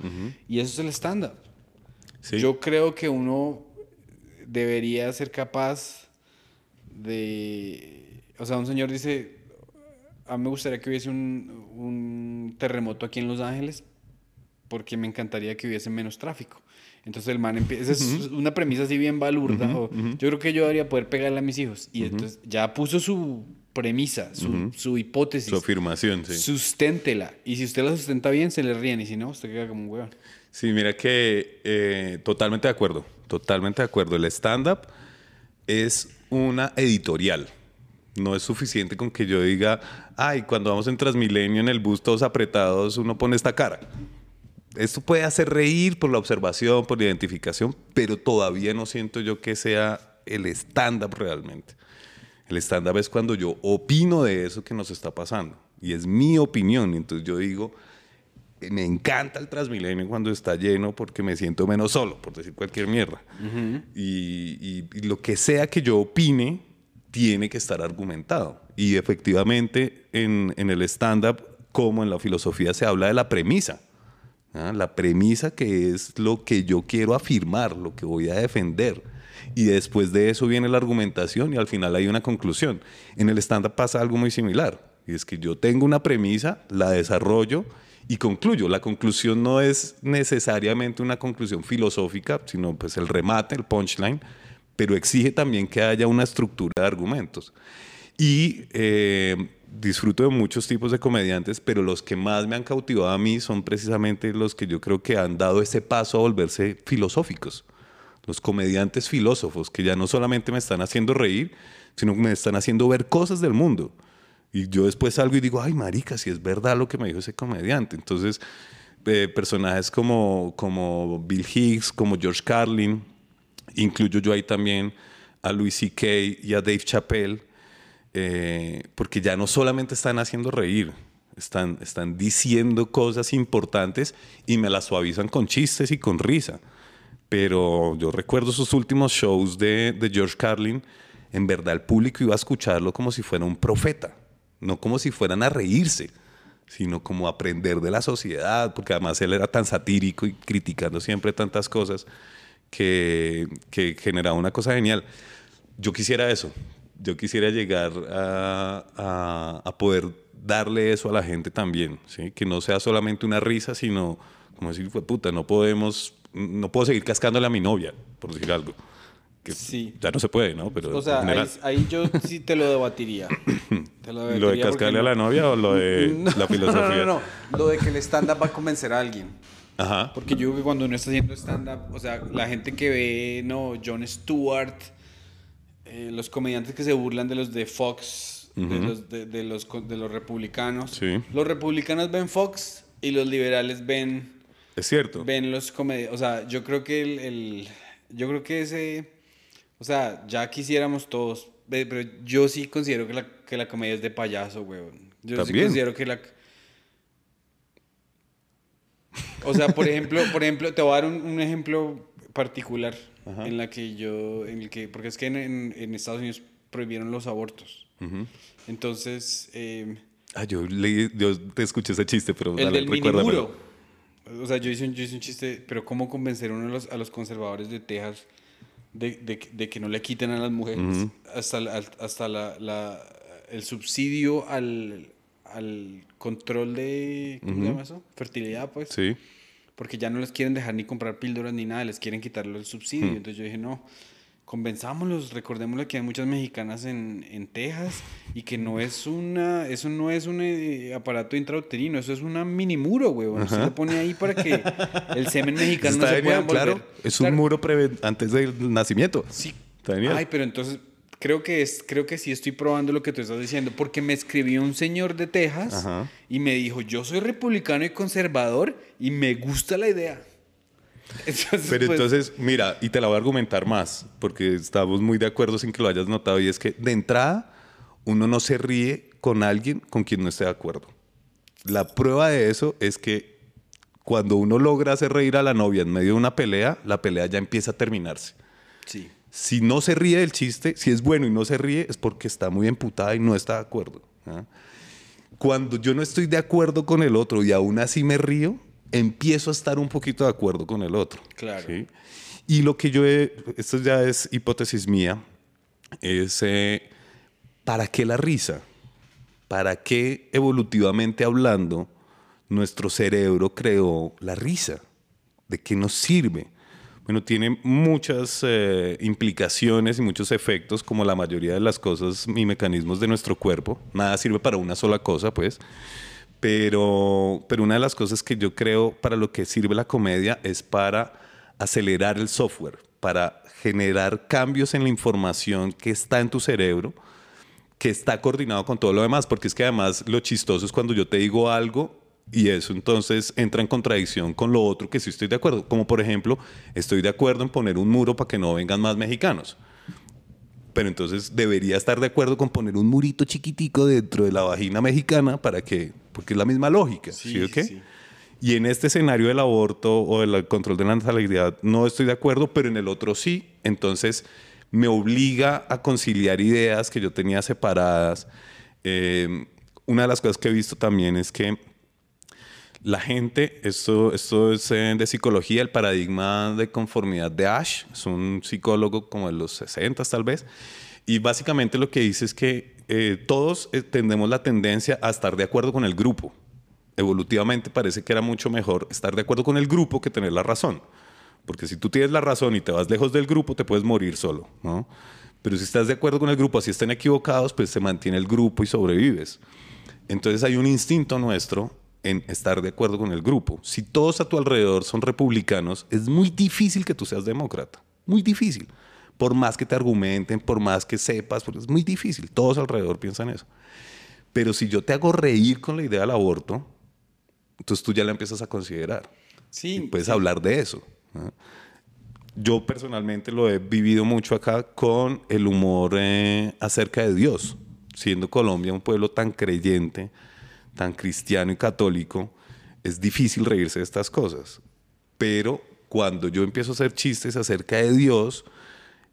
Y eso es el estándar. Sí. Yo creo que uno debería ser capaz de... O sea, un señor dice, a mí me gustaría que hubiese un, un terremoto aquí en Los Ángeles porque me encantaría que hubiese menos tráfico. Entonces el man empieza, esa es una premisa así bien balurda. o, Yo creo que yo debería poder pegarle a mis hijos. Y entonces ya puso su premisa, su, su hipótesis. Su afirmación, sí. Susténtela. Y si usted la sustenta bien, se le ríen. Y si no, usted queda como un huevón. Sí, mira que eh, totalmente de acuerdo, totalmente de acuerdo. El stand-up es una editorial. No es suficiente con que yo diga, ay, cuando vamos en Transmilenio en el bus todos apretados, uno pone esta cara. Esto puede hacer reír por la observación, por la identificación, pero todavía no siento yo que sea el stand-up realmente. El stand-up es cuando yo opino de eso que nos está pasando. Y es mi opinión. Entonces yo digo, me encanta el Transmilenio cuando está lleno porque me siento menos solo, por decir cualquier mierda. y, y lo que sea que yo opine, tiene que estar argumentado. Y efectivamente en, en el stand-up, como en la filosofía, se habla de la premisa. ¿ah? La premisa que es lo que yo quiero afirmar, lo que voy a defender. Y después de eso viene la argumentación y al final hay una conclusión. En el stand-up pasa algo muy similar. Y es que yo tengo una premisa, la desarrollo y concluyo. La conclusión no es necesariamente una conclusión filosófica, sino pues el remate, el punchline, pero exige también que haya una estructura de argumentos. Y eh, disfruto de muchos tipos de comediantes, pero los que más me han cautivado a mí son precisamente los que yo creo que han dado ese paso a volverse filosóficos. Los comediantes filósofos, que ya no solamente me están haciendo reír, sino que me están haciendo ver cosas del mundo. Y yo después salgo y digo, ay, marica, si es verdad lo que me dijo ese comediante. Entonces, eh, personajes como, como Bill Higgs, como George Carlin, Incluyo yo ahí también a Louis C.K. y a Dave Chappelle, eh, porque ya no solamente están haciendo reír, están, están diciendo cosas importantes y me las suavizan con chistes y con risa. Pero yo recuerdo sus últimos shows de, de George Carlin, en verdad el público iba a escucharlo como si fuera un profeta, no como si fueran a reírse sino como aprender de la sociedad, porque además él era tan satírico y criticando siempre tantas cosas que, generaba una cosa genial. Yo quisiera eso, yo quisiera llegar a, poder darle eso a la gente también, ¿sí? que no sea solamente una risa, sino como decir, puta, no podemos, no puedo seguir cascándole a mi novia, por decir algo. Que sí. Ya no se puede, ¿no? Pero o sea, ahí, yo sí te lo debatiría. lo, de cascarle a la novia o lo de la filosofía? No, no, no, lo de que el stand-up va a convencer a alguien. Ajá. Porque yo creo que cuando uno está haciendo stand-up, o sea, la gente que ve, no, Jon Stewart, eh, los comediantes que se burlan de los de Fox, de, los, de, los, de los republicanos. Los republicanos ven Fox y los liberales ven... Es cierto. Ven los comediantes. O sea, yo creo que el, el, Yo creo que ese... O sea, ya quisiéramos todos... Pero yo sí considero que la, que la comedia es de payaso, weón. Yo sí considero que la o sea, por ejemplo, por ejemplo, te voy a dar un, ejemplo particular en la que yo, en el que, porque es que en, en, Estados Unidos prohibieron los abortos. Entonces, eh, ah, yo, leí, yo te escuché ese chiste, pero el dale, del. O sea, yo hice, un, yo hice un chiste, pero ¿cómo convencer uno a los, a los conservadores de Texas de, de, de, que no le quiten a las mujeres hasta, hasta la, la, el subsidio al, al control de, ¿cómo se llama eso? Fertilidad, pues. Sí. Porque ya no les quieren dejar ni comprar píldoras ni nada, les quieren quitarle el subsidio. Hmm. Entonces yo dije, no, convenzámoslos, recordémosle que hay muchas mexicanas en, en Texas y que no es una, eso no es un eh, aparato intrauterino, eso es una mini muro, güey. Se lo pone ahí para que el semen mexicano no se pueda volver. Claro, es un muro antes del nacimiento. Sí. Ay, pero entonces creo que es, creo que sí estoy probando lo que tú estás diciendo, porque me escribió un señor de Texas y me dijo, yo soy republicano y conservador y me gusta la idea. Pero pues, entonces, mira, y te la voy a argumentar más, porque estamos muy de acuerdo sin que lo hayas notado, y es que de entrada uno no se ríe con alguien con quien no esté de acuerdo. La prueba de eso es que cuando uno logra hacer reír a la novia en medio de una pelea, la pelea ya empieza a terminarse. Sí. Si no se ríe del chiste, si es bueno y no se ríe, es porque está muy emputada y no está de acuerdo. ¿ah? Cuando yo no estoy de acuerdo con el otro y aún así me río, empiezo a estar un poquito de acuerdo con el otro. Claro. Y lo que yo he, esto ya es hipótesis mía, es eh, ¿para qué la risa? ¿Para qué evolutivamente hablando nuestro cerebro creó la risa? ¿De qué nos sirve? bueno, tiene muchas eh, implicaciones y muchos efectos, como la mayoría de las cosas y mecanismos de nuestro cuerpo. Nada sirve para una sola cosa, pues. Pero, pero una de las cosas que yo creo para lo que sirve la comedia es para acelerar el software, para generar cambios en la información que está en tu cerebro, que está coordinado con todo lo demás, porque es que además lo chistoso es cuando yo te digo algo y eso entonces entra en contradicción con lo otro que sí estoy de acuerdo. Como por ejemplo, estoy de acuerdo en poner un muro para que no vengan más mexicanos. Pero entonces debería estar de acuerdo con poner un murito chiquitico dentro de la vagina mexicana para que, porque es la misma lógica, ¿sí, Sí, o qué? sí. Y en este escenario del aborto o del control de la natalidad no estoy de acuerdo, pero en el otro sí. Entonces me obliga a conciliar ideas que yo tenía separadas. Eh, una de las cosas que he visto también es que la gente, esto, esto es de psicología, el paradigma de conformidad de Ash, es un psicólogo como de los 60 tal vez, y básicamente lo que dice es que eh, todos eh, tenemos la tendencia a estar de acuerdo con el grupo. Evolutivamente parece que era mucho mejor estar de acuerdo con el grupo que tener la razón. Porque si tú tienes la razón y te vas lejos del grupo, te puedes morir solo, ¿no? Pero si estás de acuerdo con el grupo, así estén equivocados, pues se mantiene el grupo y sobrevives. Entonces hay un instinto nuestro en estar de acuerdo con el grupo. Si todos a tu alrededor son republicanos, es muy difícil que tú seas demócrata. Muy difícil. Por más que te argumenten, por más que sepas, porque es muy difícil. Todos alrededor piensan eso. Pero si yo te hago reír con la idea del aborto, entonces tú ya la empiezas a considerar. Sí, Y puedes sí. hablar de eso. ¿no? Yo personalmente lo he vivido mucho acá con el humor eh, acerca de Dios. Siendo Colombia un pueblo tan creyente, tan cristiano y católico, es difícil reírse de estas cosas. Pero cuando yo empiezo a hacer chistes acerca de Dios,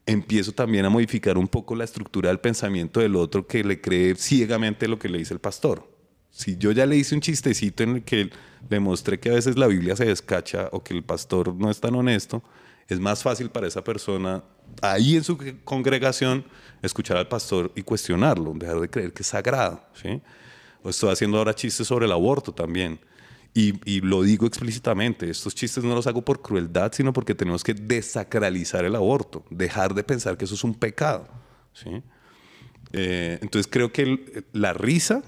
empiezo también a modificar un poco la estructura del pensamiento del otro que le cree ciegamente lo que le dice el pastor. Si yo ya le hice un chistecito en el que le mostré que a veces la Biblia se descacha o que el pastor no es tan honesto, es más fácil para esa persona ahí en su congregación escuchar al pastor y cuestionarlo, dejar de creer que es sagrado. ¿sí? Estoy haciendo ahora chistes sobre el aborto también. Y, y lo digo explícitamente, estos chistes no los hago por crueldad, sino porque tenemos que desacralizar el aborto, dejar de pensar que eso es un pecado. ¿sí? Eh, entonces creo que el- la risa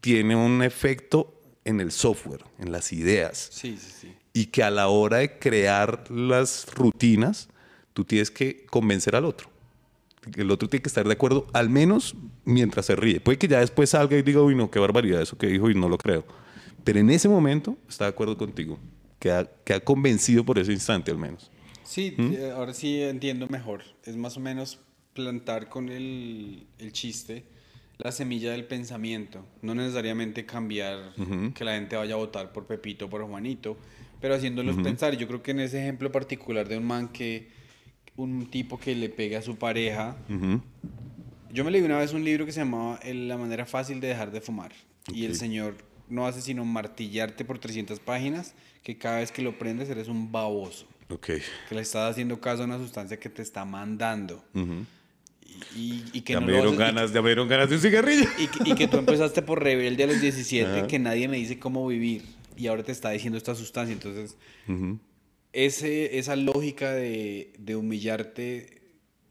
tiene un efecto en el software, en las ideas Sí, sí, sí. y que a la hora de crear las rutinas, tú tienes que convencer al otro. El otro tiene que estar de acuerdo, al menos mientras se ríe. Puede que ya después salga y diga, uy, no, qué barbaridad eso que dijo y no lo creo. Pero en ese momento está de acuerdo contigo. Queda, queda convencido por ese instante al menos. Sí, eh, ahora sí entiendo mejor. Es más o menos plantar con el, el chiste la semilla del pensamiento. No necesariamente cambiar que la gente vaya a votar por Pepito o por Juanito, pero haciéndolos pensar. Yo creo que en ese ejemplo particular de un man que, un tipo que le pega a su pareja, yo me leí una vez un libro que se llamaba El- La manera fácil de dejar de fumar. Y el señor no hace sino martillarte por 300 páginas que cada vez que lo prendes eres un baboso Ok. que le estás haciendo caso a una sustancia que te está mandando. y, y- y que Ya no me dieron haces- y ganas, ya me dieron ganas de un cigarrillo. y, que- y que tú empezaste por rebelde a los 17, que nadie me dice cómo vivir. Y ahora te está diciendo esta sustancia. Entonces, ese, esa lógica de, de humillarte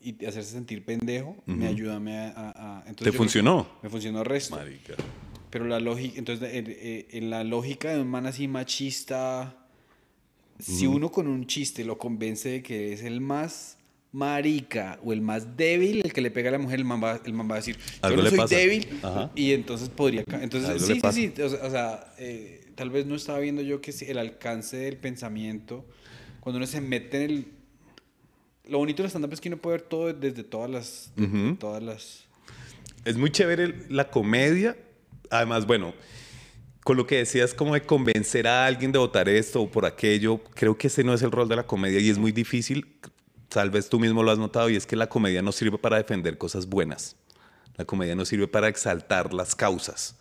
y de hacerse sentir pendejo, me ayuda a... a- a- entonces ¿Te yo funcionó? Me funcionó el resto. Marica. Pero la lógica, entonces, en, en- la lógica de un man así machista, si uno con un chiste lo convence de que es el más marica o el más débil, el que le pega a la mujer, el man va, el man va a decir, yo Algo no le soy pasa. débil, Ajá. y entonces podría... Entonces, sí, sí, sí, o sea, o sea, eh, tal vez no estaba viendo yo que el alcance del pensamiento, cuando uno se mete en el... Lo bonito del stand-up es que uno puede ver todo desde todas las... desde todas las... Es muy chévere el- la comedia. Además, bueno, con lo que decías como de convencer a alguien de votar esto o por aquello, creo que ese no es el rol de la comedia y es muy difícil. Tal vez tú mismo lo has notado y es que la comedia no sirve para defender cosas buenas. La comedia no sirve para exaltar las causas.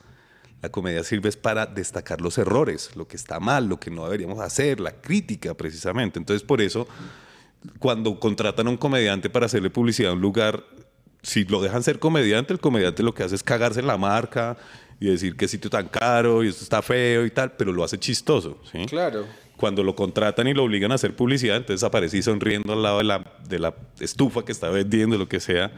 La comedia sirve es para destacar los errores, lo que está mal, lo que no deberíamos hacer, la crítica precisamente. Entonces, por eso, cuando contratan a un comediante para hacerle publicidad a un lugar, si lo dejan ser comediante, el comediante lo que hace es cagarse en la marca y decir qué sitio tan caro y esto está feo y tal, pero lo hace chistoso. ¿sí? Claro. Cuando lo contratan y lo obligan a hacer publicidad, entonces aparece sonriendo al lado de la, de la estufa que está vendiendo, lo que sea.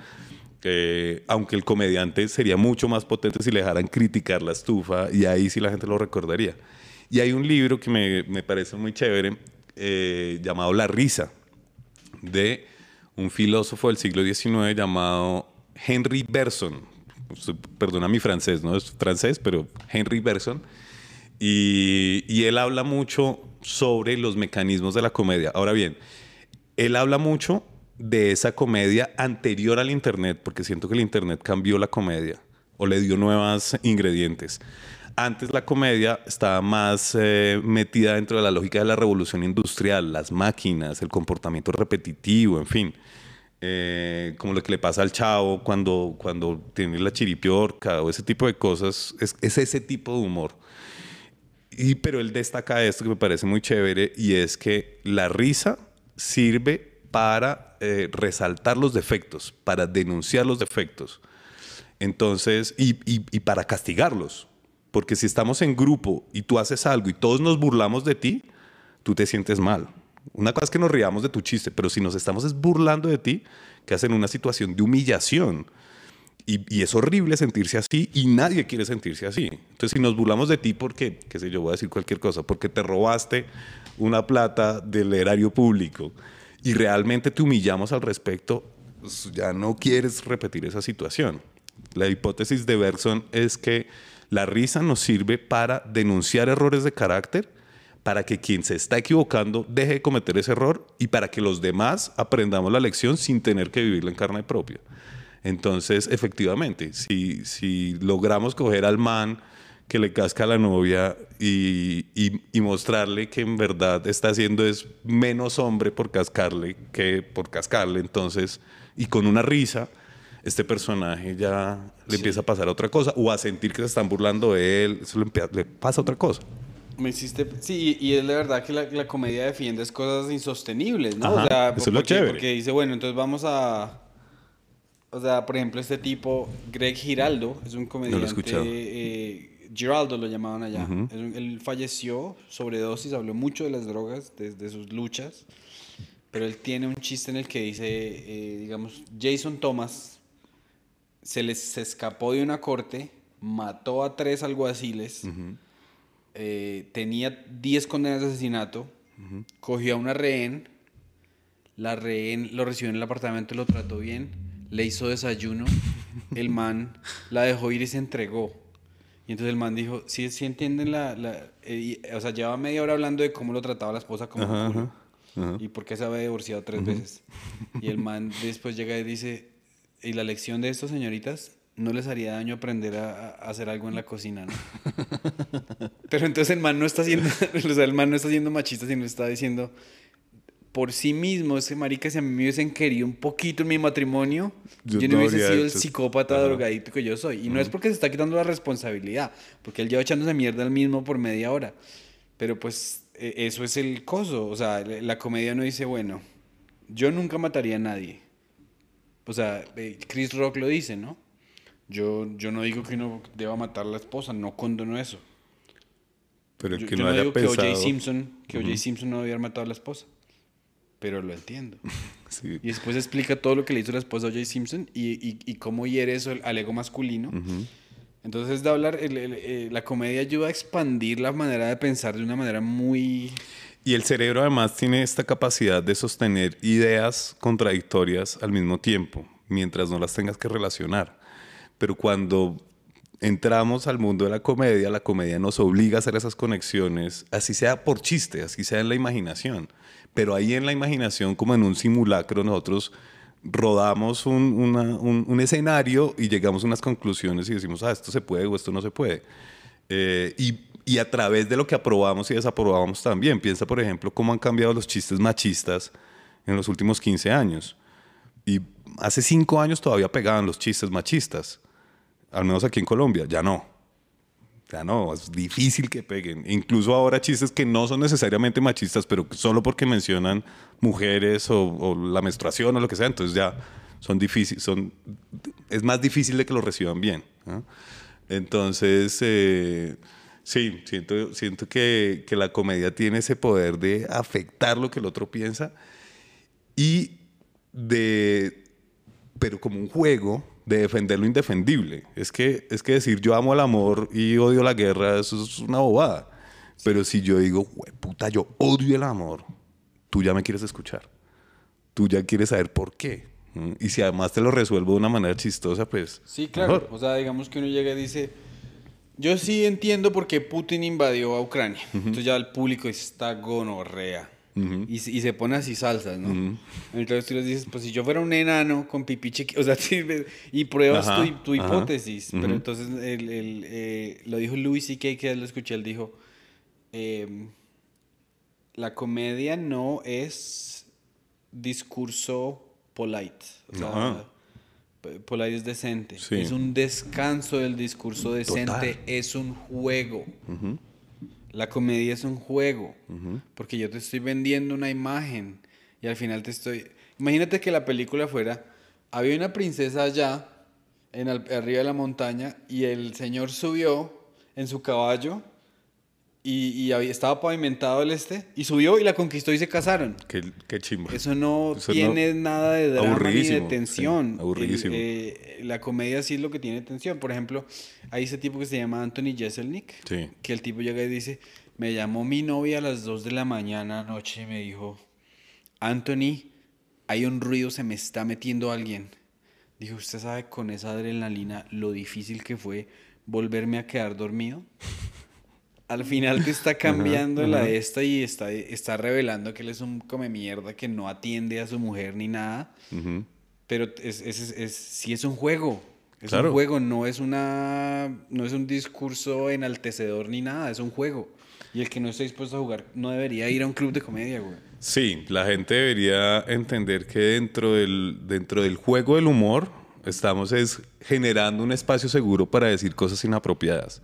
Eh, aunque el comediante sería mucho más potente si le dejaran criticar la estufa y ahí sí la gente lo recordaría. Y hay un libro que me, me parece muy chévere eh, llamado La risa de un filósofo del siglo XIX llamado Henry Bergson. Perdona mi francés, no es francés, pero Henry Bergson. Y, y él habla mucho sobre los mecanismos de la comedia. Ahora bien, él habla mucho de esa comedia anterior al Internet, porque siento que el Internet cambió la comedia o le dio nuevos ingredientes. Antes la comedia estaba más eh, metida dentro de la lógica de la revolución industrial, las máquinas, el comportamiento repetitivo, en fin. Eh, como lo que le pasa al chavo cuando, cuando tiene la chiripiorca o ese tipo de cosas, es, es ese tipo de humor. Y, pero él destaca esto que me parece muy chévere y es que la risa sirve para eh, resaltar los defectos, para denunciar los defectos. Entonces, y, para castigarlos. Porque si estamos en grupo y tú haces algo y todos nos burlamos de ti, tú te sientes mal. Una cosa es que nos riamos de tu chiste, pero si nos estamos burlando de ti, que hacen una situación de humillación. Y, y, es horrible sentirse así y nadie quiere sentirse así. Entonces, si nos burlamos de ti porque, qué sé yo, voy a decir cualquier cosa, porque te robaste una plata del erario público y realmente te humillamos al respecto, pues ya no quieres repetir esa situación. La hipótesis de Bergson es que la risa nos sirve para denunciar errores de carácter, para que quien se está equivocando deje de cometer ese error y para que los demás aprendamos la lección sin tener que vivirla en carne propia. Entonces, efectivamente, si, si logramos coger al man que le casca a la novia y, y, y, mostrarle que en verdad está haciendo es menos hombre por cascarle que por cascarle, entonces, y con una risa, este personaje ya le sí. empieza a pasar otra cosa o a sentir que se están burlando de él, eso le, le pasa otra cosa. Me hiciste, sí, y es la verdad que la, la comedia defiende cosas insostenibles, ¿no? Ajá, o sea, eso es porque, lo chévere. porque dice, bueno, entonces vamos a o sea, por ejemplo, este tipo, Greg Giraldo, es un comediante. No eh, Giraldo lo llamaban allá. Uh -huh. un, él falleció sobredosis, habló mucho de las drogas, desde de sus luchas. Pero él tiene un chiste en el que dice, eh, digamos, Jason Thomas se les se escapó de una corte, mató a tres alguaciles, uh -huh. eh, tenía 10 condenas de asesinato, uh -huh. cogió a una rehén, la rehén lo recibió en el apartamento, lo trató bien le hizo desayuno, el man la dejó ir y se entregó. Y entonces el man dijo, sí, sí entienden la... la eh, o sea, llevaba media hora hablando de cómo lo trataba la esposa como ajá, culo. Ajá. Y por qué se había divorciado tres veces. Y el man después llega y dice, y la lección de estas señoritas no les haría daño aprender a, a hacer algo en la cocina, ¿no? Pero entonces el man no está haciendo, o sea, el man no está siendo machista, sino está diciendo, por sí mismo, ese marica, si a mí me hubiesen querido un poquito en mi matrimonio, yo, yo no, hubiese sido el psicópata Ajá. drogadito que yo soy. Y uh -huh. no es porque se está quitando la responsabilidad, porque él lleva echándose mierda al mismo por media hora. Pero pues e, eso es el coso. O sea, la comedia no dice, bueno, yo nunca mataría a nadie. O sea, eh, Chris Rock lo dice, ¿no? Yo, yo no digo que uno deba matar a la esposa, no condono eso. Pero yo, que yo no, haya digo pensado... que O.J. Simpson, que uh -huh. Simpson no haber matado a la esposa pero lo entiendo. Sí. Y después explica todo lo que le hizo la esposa a J. Simpson y, y, y, cómo hiere eso al ego masculino. Uh -huh. Entonces, de hablar, el, el, el, eh, la comedia ayuda a expandir la manera de pensar de una manera muy... Y el cerebro además tiene esta capacidad de sostener ideas contradictorias al mismo tiempo, mientras no las tengas que relacionar. Pero cuando entramos al mundo de la comedia, la comedia nos obliga a hacer esas conexiones, así sea por chiste, así sea en la imaginación pero ahí en la imaginación, como en un simulacro, nosotros rodamos un, escenario y llegamos a unas conclusiones y decimos, ah, esto se puede o esto no se puede. Eh, y, y, a través de lo que aprobamos y desaprobamos también. Piensa, por ejemplo, cómo han cambiado los chistes machistas en los últimos 15 años. Y hace 5 años todavía pegaban los chistes machistas, al menos aquí en Colombia, ya no. Ya no, es difícil que peguen. Incluso ahora chistes que no son necesariamente machistas, pero solo porque mencionan mujeres o, la menstruación o lo que sea, entonces ya son difíciles, son, es más difícil de que lo reciban bien. Entonces, eh, sí, siento, siento que, que, la comedia tiene ese poder de afectar lo que el otro piensa y de, pero como un juego, de defender lo indefendible. Es que, es que decir yo amo el amor y odio la guerra, eso es una bobada. Pero si yo digo, puta, yo odio el amor, tú ya me quieres escuchar. Tú ya quieres saber por qué. Y si además te lo resuelvo de una manera chistosa, pues. Sí, claro. Mejor. O sea, digamos que uno llega y dice. Yo sí entiendo por qué Putin invadió a Ucrania. Uh -huh. Entonces ya el público está gonorrea. Y, se- y se pone así salsas, ¿no? Entonces tú les dices, pues si yo fuera un enano con pipí chiqui, o sea, y pruebas Ajá, tu, tu ajá. hipótesis. Pero entonces el- el, eh, lo dijo Louis C.K., que lo escuché, él dijo, em, la comedia no es discurso polite. O sea, Ajá. polite es decente. Sí. Es un descanso del discurso decente. Total. Es un juego. La comedia es un juego. Porque yo te estoy vendiendo una imagen. Y al final te estoy... Imagínate que la película fuera... Había una princesa allá, en al- arriba de la montaña, y el señor subió en su caballo y, y había- estaba pavimentado el este, y subió y la conquistó y se casaron. Qué, qué chimba. Eso no Eso no- tiene nada de drama ni de tensión. sí, aburridísimo. El, eh, la comedia sí es lo que tiene tensión. Por ejemplo, hay ese tipo que se llama Anthony Jeselnik, Sí. que el tipo llega y dice, me llamó mi novia a las 2 de la mañana anoche y me dijo, Anthony, hay un ruido, se me está metiendo alguien. Dijo, ¿usted sabe con esa adrenalina lo difícil que fue volverme a quedar dormido? Al final te está cambiando la de esta y está, está revelando que él es un come mierda que no atiende a su mujer ni nada. Pero es, es, es, es- sí es un juego. Es Claro. un juego, no es, una, no es un discurso enaltecedor ni nada, es un juego. Y el que no esté dispuesto a jugar no debería ir a un club de comedia, güey. Sí, la gente debería entender que dentro del, dentro del juego del humor estamos es generando un espacio seguro para decir cosas inapropiadas.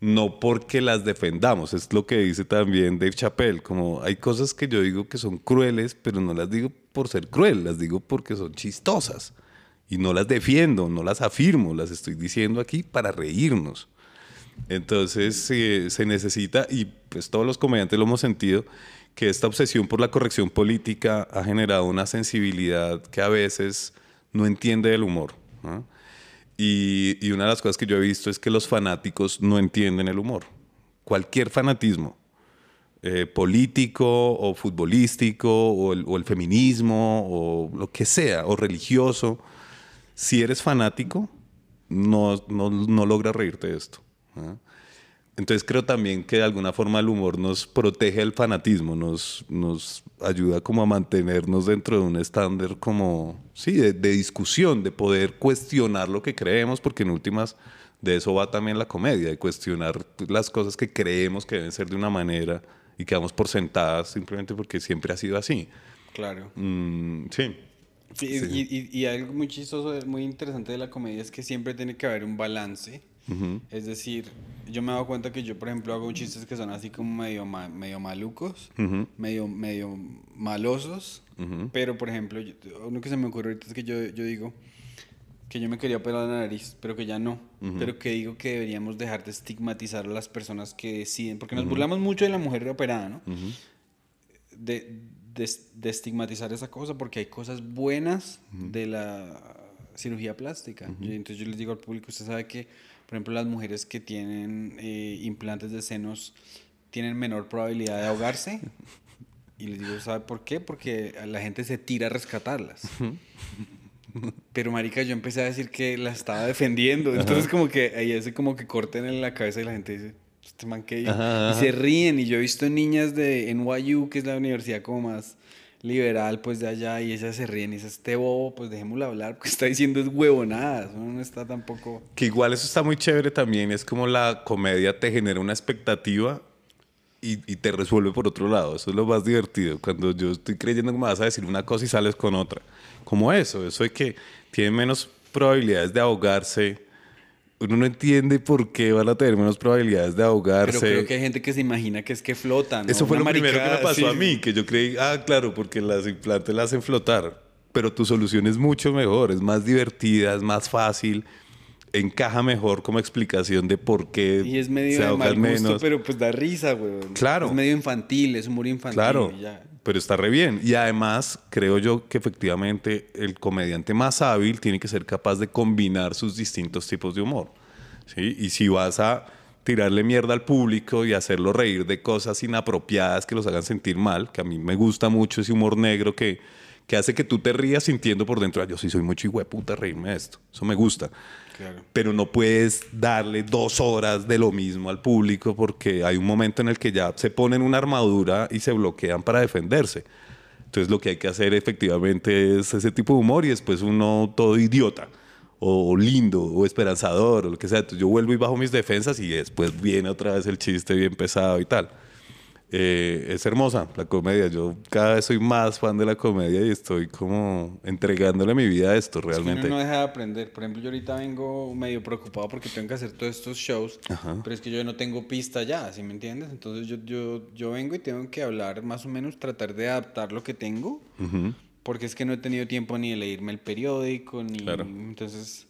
No porque las defendamos, es lo que dice también Dave Chappelle, como hay cosas que yo digo que son crueles, pero no las digo por ser cruel, las digo porque son chistosas. Y no las defiendo, no las afirmo, las estoy diciendo aquí para reírnos. Entonces se necesita, y pues todos los comediantes lo hemos sentido, que esta obsesión por la corrección política ha generado una sensibilidad que a veces no entiende del humor. Y, y una de las cosas que yo he visto es que los fanáticos no entienden el humor. Cualquier fanatismo, eh, político o futbolístico o el, o el feminismo o lo que sea, o religioso, si eres fanático, no, no, no logras reírte de esto. ¿ah? Entonces creo también que de alguna forma el humor nos protege del fanatismo, nos, nos ayuda como a mantenernos dentro de un estándar como, sí, de, de discusión, de poder cuestionar lo que creemos, porque en últimas de eso va también la comedia, de cuestionar las cosas que creemos que deben ser de una manera y que damos por sentadas simplemente porque siempre ha sido así. Claro. Mm, sí. Sí, Y, y- y algo muy chistoso, muy interesante de la comedia es que siempre tiene que haber un balance. Es decir, yo me he dado cuenta que yo, por ejemplo, hago chistes que son así como medio, ma- medio malucos, medio, medio malosos. Pero, por ejemplo, yo- uno que se me ocurre ahorita es que yo, yo digo que yo me quería operar la nariz, pero que ya no. Pero que digo que deberíamos dejar de estigmatizar a las personas que deciden, porque nos burlamos mucho de la mujer operada, ¿no? de, de, de estigmatizar esa cosa porque hay cosas buenas de la cirugía plástica. Entonces yo les digo al público, usted sabe que, por ejemplo, las mujeres que tienen eh, implantes de senos tienen menor probabilidad de ahogarse. Y les digo, ¿sabe por qué? Porque la gente se tira a rescatarlas. Pero marica, yo empecé a decir que la estaba defendiendo. Entonces como que ahí hace como que corten en la cabeza y la gente dice, este man que dijo?". Ajá, Y se ríen. Y yo he visto niñas de NYU, que es la universidad como más liberal pues de allá y ellas se ríen y dicen, este bobo, pues dejémoslo hablar, porque está diciendo es huevonadas, uno no está tampoco... Que igual eso está muy chévere también, es como la comedia te genera una expectativa y, y te resuelve por otro lado. Eso es lo más divertido. Cuando yo estoy creyendo que me vas a decir una cosa y sales con otra. Como eso, eso de que tiene menos probabilidades de ahogarse. Uno no entiende por qué van a tener menos probabilidades de ahogarse. Pero creo que hay gente que se imagina que es que flotan. ¿no? Eso fue Una lo primero que me maricada, pasó sí. a mí, que yo creí, ah, claro, porque las implantes las hacen flotar. Pero tu solución es mucho mejor, es más divertida, es más fácil, encaja mejor como explicación de por qué Y es medio se de mal gusto, menos. pero pues da risa, güey. Claro. Es medio infantil, es humor infantil. Claro, y ya. pero está re bien. Y además, creo yo que efectivamente el comediante más hábil tiene que ser capaz de combinar sus distintos tipos de humor. ¿sí? Y si vas a tirarle mierda al público y hacerlo reír de cosas inapropiadas que los hagan sentir mal, que a mí me gusta mucho ese humor negro que, que hace que tú te rías sintiendo por dentro, "Ah, yo sí soy mucho puta reírme de esto. Eso me gusta. Claro. Pero no puedes darle dos horas de lo mismo al público porque hay un momento en el que ya se ponen una armadura y se bloquean para defenderse. Entonces lo que hay que hacer efectivamente es ese tipo de humor y después uno todo idiota o lindo o esperanzador o lo que sea. Entonces yo vuelvo y bajo mis defensas y después viene otra vez el chiste bien pesado y tal. Eh, es hermosa la comedia. Yo cada vez soy más fan de la comedia y estoy como entregándole mi vida a esto Es que realmente. uno no deja de aprender. Por ejemplo, yo ahorita vengo medio preocupado porque tengo que hacer todos estos shows, pero es que yo no tengo pista ya, ¿sí me entiendes? Entonces yo, yo, yo vengo y tengo que hablar más o menos, tratar de adaptar lo que tengo, porque es que no he tenido tiempo ni de leerme el periódico, ni... Claro. Entonces,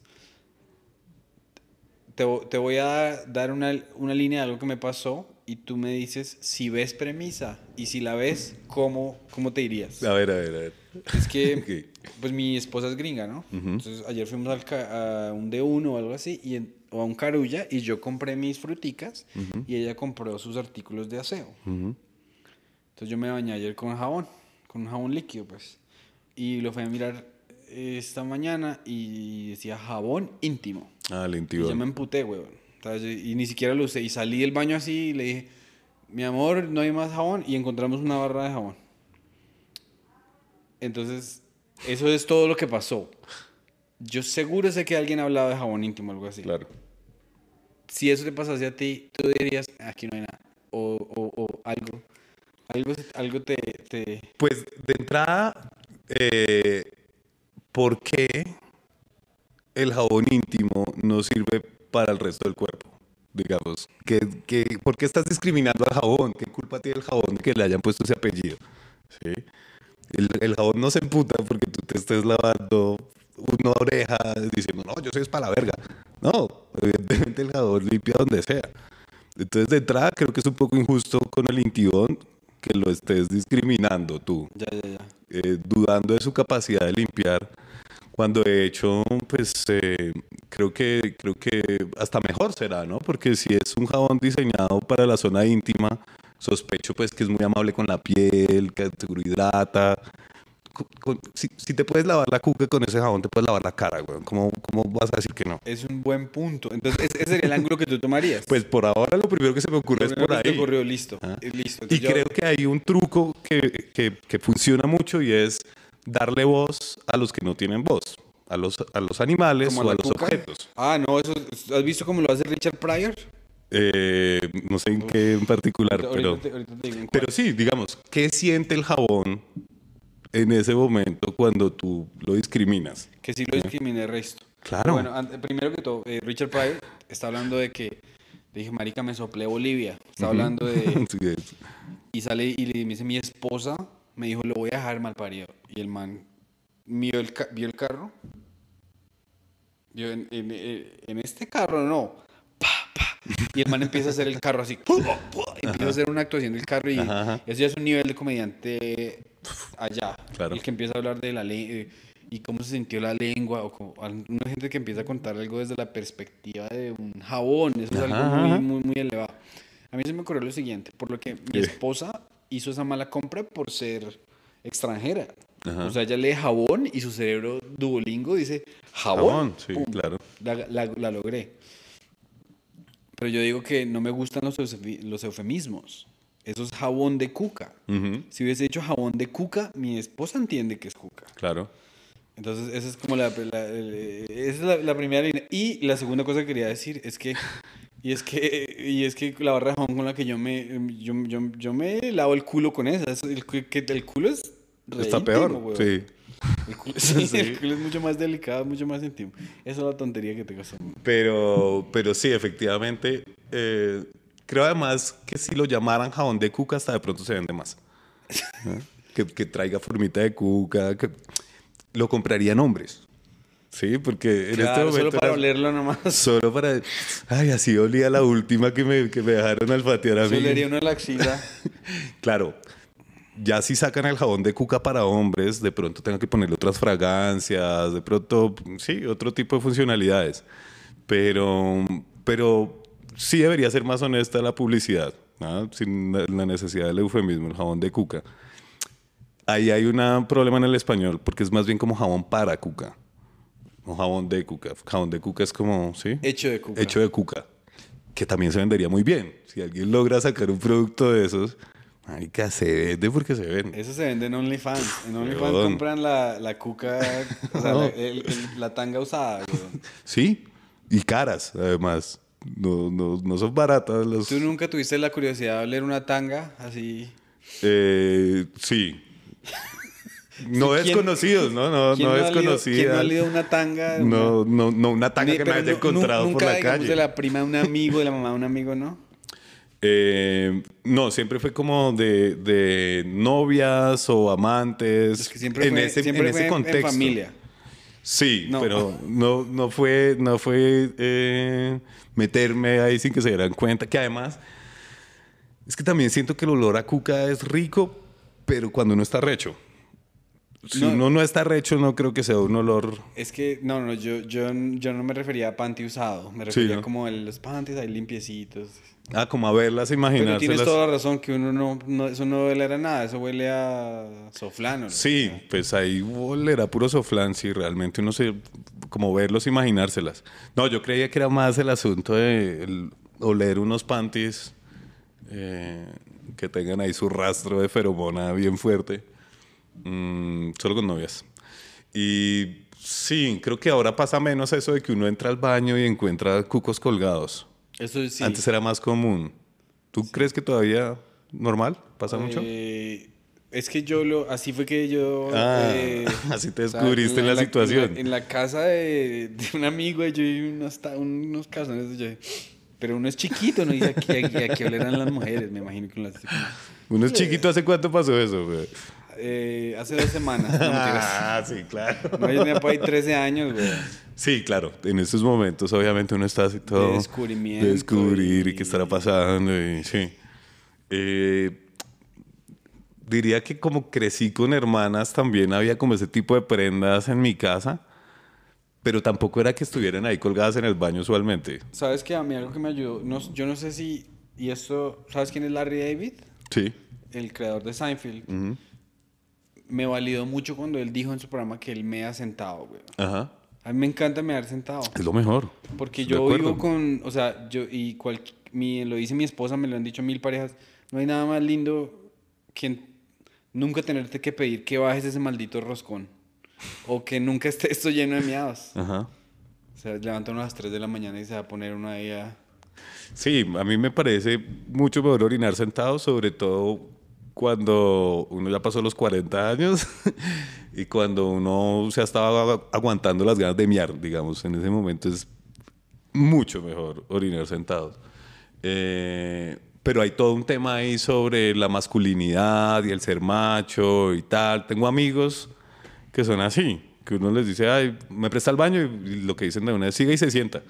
te, te voy a dar una, una línea de algo que me pasó y tú me dices si ves premisa y si la ves, ¿cómo, cómo te irías? A ver, a ver, a ver. Es que, Ok. pues mi esposa es gringa, ¿no? Entonces ayer fuimos al a un D1 o algo así, y en- o a un carulla, y yo compré mis fruticas y ella compró sus artículos de aseo. Ujú. Entonces yo me bañé ayer con jabón, con un jabón líquido, pues. Y lo fui a mirar esta mañana y decía jabón íntimo. Ah, el Y intibón. yo me emputé, weón. Y ni siquiera lo usé. Y salí del baño así y le dije, mi amor, no hay más jabón. Y encontramos una barra de jabón. Entonces, eso es todo lo que pasó. Yo seguro sé que alguien ha hablado de jabón íntimo o algo así. Claro. Si eso te pasase a ti, tú dirías, aquí no hay nada. O, o, o algo. Algo, algo te, te... Pues de entrada, eh, ¿por qué el jabón íntimo no sirve para el resto del cuerpo? Digamos, ¿qué, qué, por qué estás discriminando al jabón? ¿Qué culpa tiene el jabón de que le hayan puesto ese apellido? ¿Sí? El, el jabón no se emputa porque tú te estés lavando una oreja diciendo, no, yo soy es para la verga. No, evidentemente el jabón limpia donde sea. Entonces, de entrada, creo que es un poco injusto con el intibón que lo estés discriminando tú Ya, ya, ya. eh, dudando de su capacidad de limpiar, cuando de hecho, pues eh, creo, que, creo que hasta mejor será, ¿no? Porque si es un jabón diseñado para la zona íntima, sospecho pues que es muy amable con la piel, que seguro hidrata. Si, si te puedes lavar la cuca con ese jabón, te puedes lavar la cara, güey. ¿Cómo, ¿Cómo vas a decir que no? Es un buen punto. Entonces, ese sería el ángulo que tú tomarías. Pues por ahora lo primero que se me ocurre es Lo primero por que ahí. te ocurrió, listo. Ah. listo. Y yo- creo que hay un truco que, que, que funciona mucho y es darle voz a los que no tienen voz, a los, a los animales o a los cuca. objetos. Ah, no, eso, ¿has visto cómo lo hace Richard Pryor? Eh, no sé en qué en particular, Ahorita- pero, ahorita te- ahorita te digo en cuál. pero sí, digamos, ¿qué siente el jabón en ese momento cuando tú lo discriminas? Que sí lo discriminé el resto. Claro. Bueno, primero que todo, eh, Richard Pryor está hablando de que, dije, marica, me soplé Bolivia. Está hablando de, Sí, es- y sale y le dice, mi esposa me dijo, lo voy a dejar mal parido. Y el man vio el, ca- vio el carro. Vio en, en- eh, en este carro no. Pa, pa. Y el man empieza a hacer el carro así. empieza a hacer una actuación del carro y Ajá, ajá. eso ya es un nivel de comediante allá. Claro. El que empieza a hablar de la ley y cómo se sintió la lengua o como, una gente que empieza a contar algo desde la perspectiva de un jabón. Eso es algo Ajá, muy, ajá. muy, muy elevado. A mí se me ocurrió lo siguiente, por lo que mi esposa hizo esa mala compra por ser extranjera. Ajá. O sea, ella lee jabón y su cerebro duolingo dice jabón. Jabón, sí, Pum. claro. La, la- la logré. Pero yo digo que no me gustan los, los eufemismos. Eso es jabón de cuca. Ujú, Si hubiese dicho jabón de cuca, mi esposa entiende que es cuca. claro. Entonces, esa es como la, la- el- esa es la, la primera línea. Y la segunda cosa que quería decir es que, y es que, y es que la barra de jabón con la que yo me, yo, yo, yo me lavo el culo con esa. es el, que el culo es re Está íntimo, peor, weón. sí. El culo, sí, el culo es mucho más delicado, mucho más íntimo. Esa es la tontería que te costó. Pero, pero sí, efectivamente, eh, creo además que si lo llamaran jabón de cuca, hasta de pronto se vende más. ¿no? que, que traiga formita de cuca, que lo comprarían hombres. Sí, porque en Claro, este momento. solo para era- olerlo nomás. Solo para. Ay, así olía la última que me, que me dejaron alfatear a mí. Solo le haría uno la axila. Claro, ya si sacan el jabón de cuca para hombres, de pronto tengan que ponerle otras fragancias, de pronto, sí, otro tipo de funcionalidades. Pero, pero sí debería ser más honesta la publicidad, ¿no? sin la la necesidad del eufemismo, el jabón de cuca. ahí hay un problema en el español porque es más bien como jabón para cuca. O jabón de cuca. Jabón de cuca es como, ¿sí? Hecho de cuca. Hecho de cuca. Que también se vendería muy bien. Si alguien logra sacar un producto de esos, marica, se vende porque se vende. Eso se vende en OnlyFans. En OnlyFans Weón. compran la, la cuca, o sea, No. la, el- el- la tanga usada. weón. Sí, y caras, además. No, no, no son baratas los... ¿Tú nunca tuviste la curiosidad de oler una tanga así? Eh, sí. No ¿Quién- desconocidos, ¿no? No, ¿Quién no olido- ¿Quién no ha olido una tanga? No, no, no, una tanga que me haya encontrado por la calle. de la prima de un amigo, de la mamá de un amigo, ¿no? Eh, no, siempre fue como de, de novias o amantes. Es que siempre en fue, ese, siempre en fue ese en- contexto. en familia. Sí, No. pero no, no fue, no fue eh, meterme ahí sin que se dieran cuenta. Que además, es que también siento que el olor a cuca es rico, pero cuando uno está recho. Si No. uno no está recho, no creo que sea un olor. Es que, no, no, yo, yo, yo no me refería a panty usado. Me refería ¿no? como a los panties ahí limpiecitos. Ah, como a verlas, Pero tienes imaginárselas. toda la razón que uno no, no- eso no huele a nada, eso huele a soflano. ¿no? Sí, pues ahí era puro soflán, si realmente uno se, como verlos, imaginárselas. No, yo creía que era más el asunto de el oler unos panties eh, que tengan ahí su rastro de feromona bien fuerte, Mm, solo con novias. Y sí, creo que ahora pasa menos eso de que uno entra al baño y encuentra cucos colgados. Eso sí. Antes era más común. ¿Tú crees que todavía normal? ¿Pasa mucho? Eh, es que yo lo, así fue que yo... Ah, eh, así te o sea, descubriste en la situación. En la, casa de, de un amigo, yo vi unos, unos calzones, yo, pero uno es chiquito, ¿no? Y aquí, aquí, aquí olerán las mujeres, me imagino que las... Uno es chiquito, ¿hace cuánto pasó eso? güey? Eh, hace dos semanas, no. Ah, sí, claro. No, yo tenía por ahí 13 años, güey. Sí, claro. En estos momentos, obviamente, uno está así todo. De descubrimiento de descubrir y, y- qué estará pasando. Y, sí. Eh, diría que como crecí con hermanas, también había como ese tipo de prendas en mi casa. Pero tampoco era que estuvieran ahí colgadas en el baño usualmente. ¿Sabes qué? A mí algo que me ayudó, no, yo no sé si, y esto, ¿sabes quién es Larry David? Sí. El creador de Seinfeld. Ujú. Me validó mucho cuando él dijo en su programa que él mea sentado, güey. Ajá. A mí me encanta mear sentado. Es lo mejor. Porque yo vivo con, o sea, yo, y cual, mi, lo dice mi esposa, me lo han dicho mil parejas, no hay nada más lindo que nunca tenerte que pedir que bajes ese maldito roscón. O que nunca esté esto lleno de miados. Ajá. O sea, levanta uno a las 3 de la mañana y se va a poner una ahí a... Sí, a mí me parece mucho mejor orinar sentado, sobre todo cuando uno ya pasó los 40 años y cuando uno se estaba agu- aguantando las ganas de miar, digamos. En ese momento es mucho mejor orinar sentado. Eh, pero hay todo un tema ahí sobre la masculinidad y el ser macho y tal. Tengo amigos que son así, que uno les dice, ay, me presta el baño y lo que dicen de una es siga y se sienta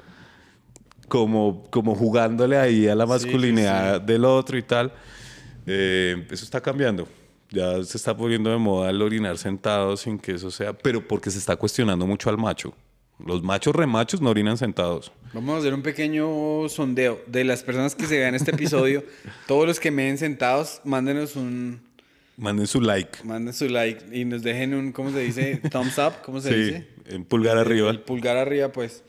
como, como jugándole ahí a la Sí, masculinidad del otro y tal. Eh, eso está cambiando. Ya se está poniendo de moda el orinar sentado sin que eso sea, pero porque se está cuestionando mucho al macho. Los machos remachos no orinan sentados. Vamos a hacer un pequeño sondeo de las personas que se vean este episodio. Todos los que me ven sentados, mándenos un... Manden su like. Manden su like y nos dejen un, ¿cómo se dice? Thumbs up, ¿cómo se Sí, dice? en pulgar arriba. El pulgar arriba, pues.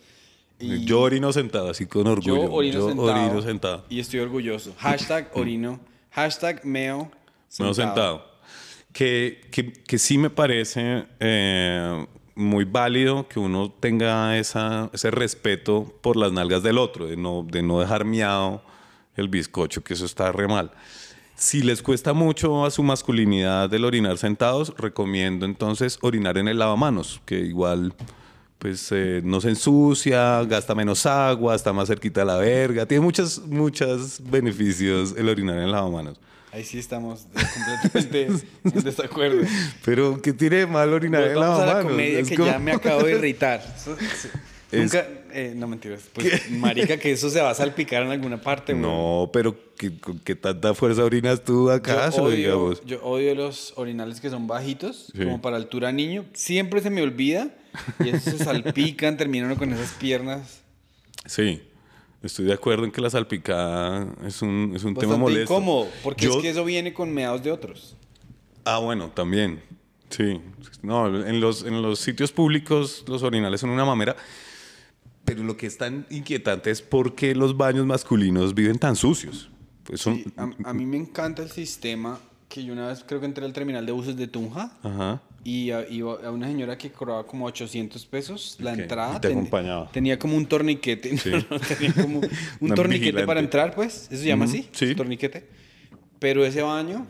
Y Yo orino sentado, así con orgullo. yo orino, sentado, orino sentado. Y estoy orgulloso. Hashtag orino. Hashtag meo No sentado. Que, que, que sí me parece eh, muy válido que uno tenga esa, ese respeto por las nalgas del otro, de no, de no dejar miado el bizcocho, que eso está re mal. Si les cuesta mucho a su masculinidad el orinar sentados, recomiendo entonces orinar en el lavamanos, que igual pues eh, no se ensucia, gasta menos agua, está más cerquita de la verga, tiene muchos, muchos beneficios el orinar en lavamanos. Ahí sí estamos completamente en desacuerdo. Pero, ¿qué tiene de malo orinar en Volvamos a la lavamanos? comedia Es que como- ya me acabo de irritar. Es- Nunca, eh, no mentiras. Pues, marica, que eso se va a salpicar en alguna parte, güey. No, pero ¿qué, con qué tanta fuerza orinas tú Yo acaso, odio, digamos? yo odio los orinales que son bajitos, Sí. como para altura niño. Siempre se me olvida y eso se salpican, terminan con esas piernas. Sí, estoy de acuerdo en que la salpicada es un, es un tema molesto. incómodo, porque Yo- es que eso viene con meados de otros. Ah, bueno, también. Sí. No, en los, en los sitios públicos los orinales son una mamera. Pero lo que es tan inquietante es por qué los baños masculinos viven tan sucios. Pues son... Sí, a, a mí me encanta el sistema que yo una vez creo que entré al terminal de buses de Tunja Ajá. Y a, iba a una señora que cobraba como 800 pesos la entrada. y te ten- acompañaba. Tenía como un torniquete. Sí. no, tenía como un torniquete vigilante. para entrar, pues. Eso se llama así. sí. Torniquete. Pero ese baño,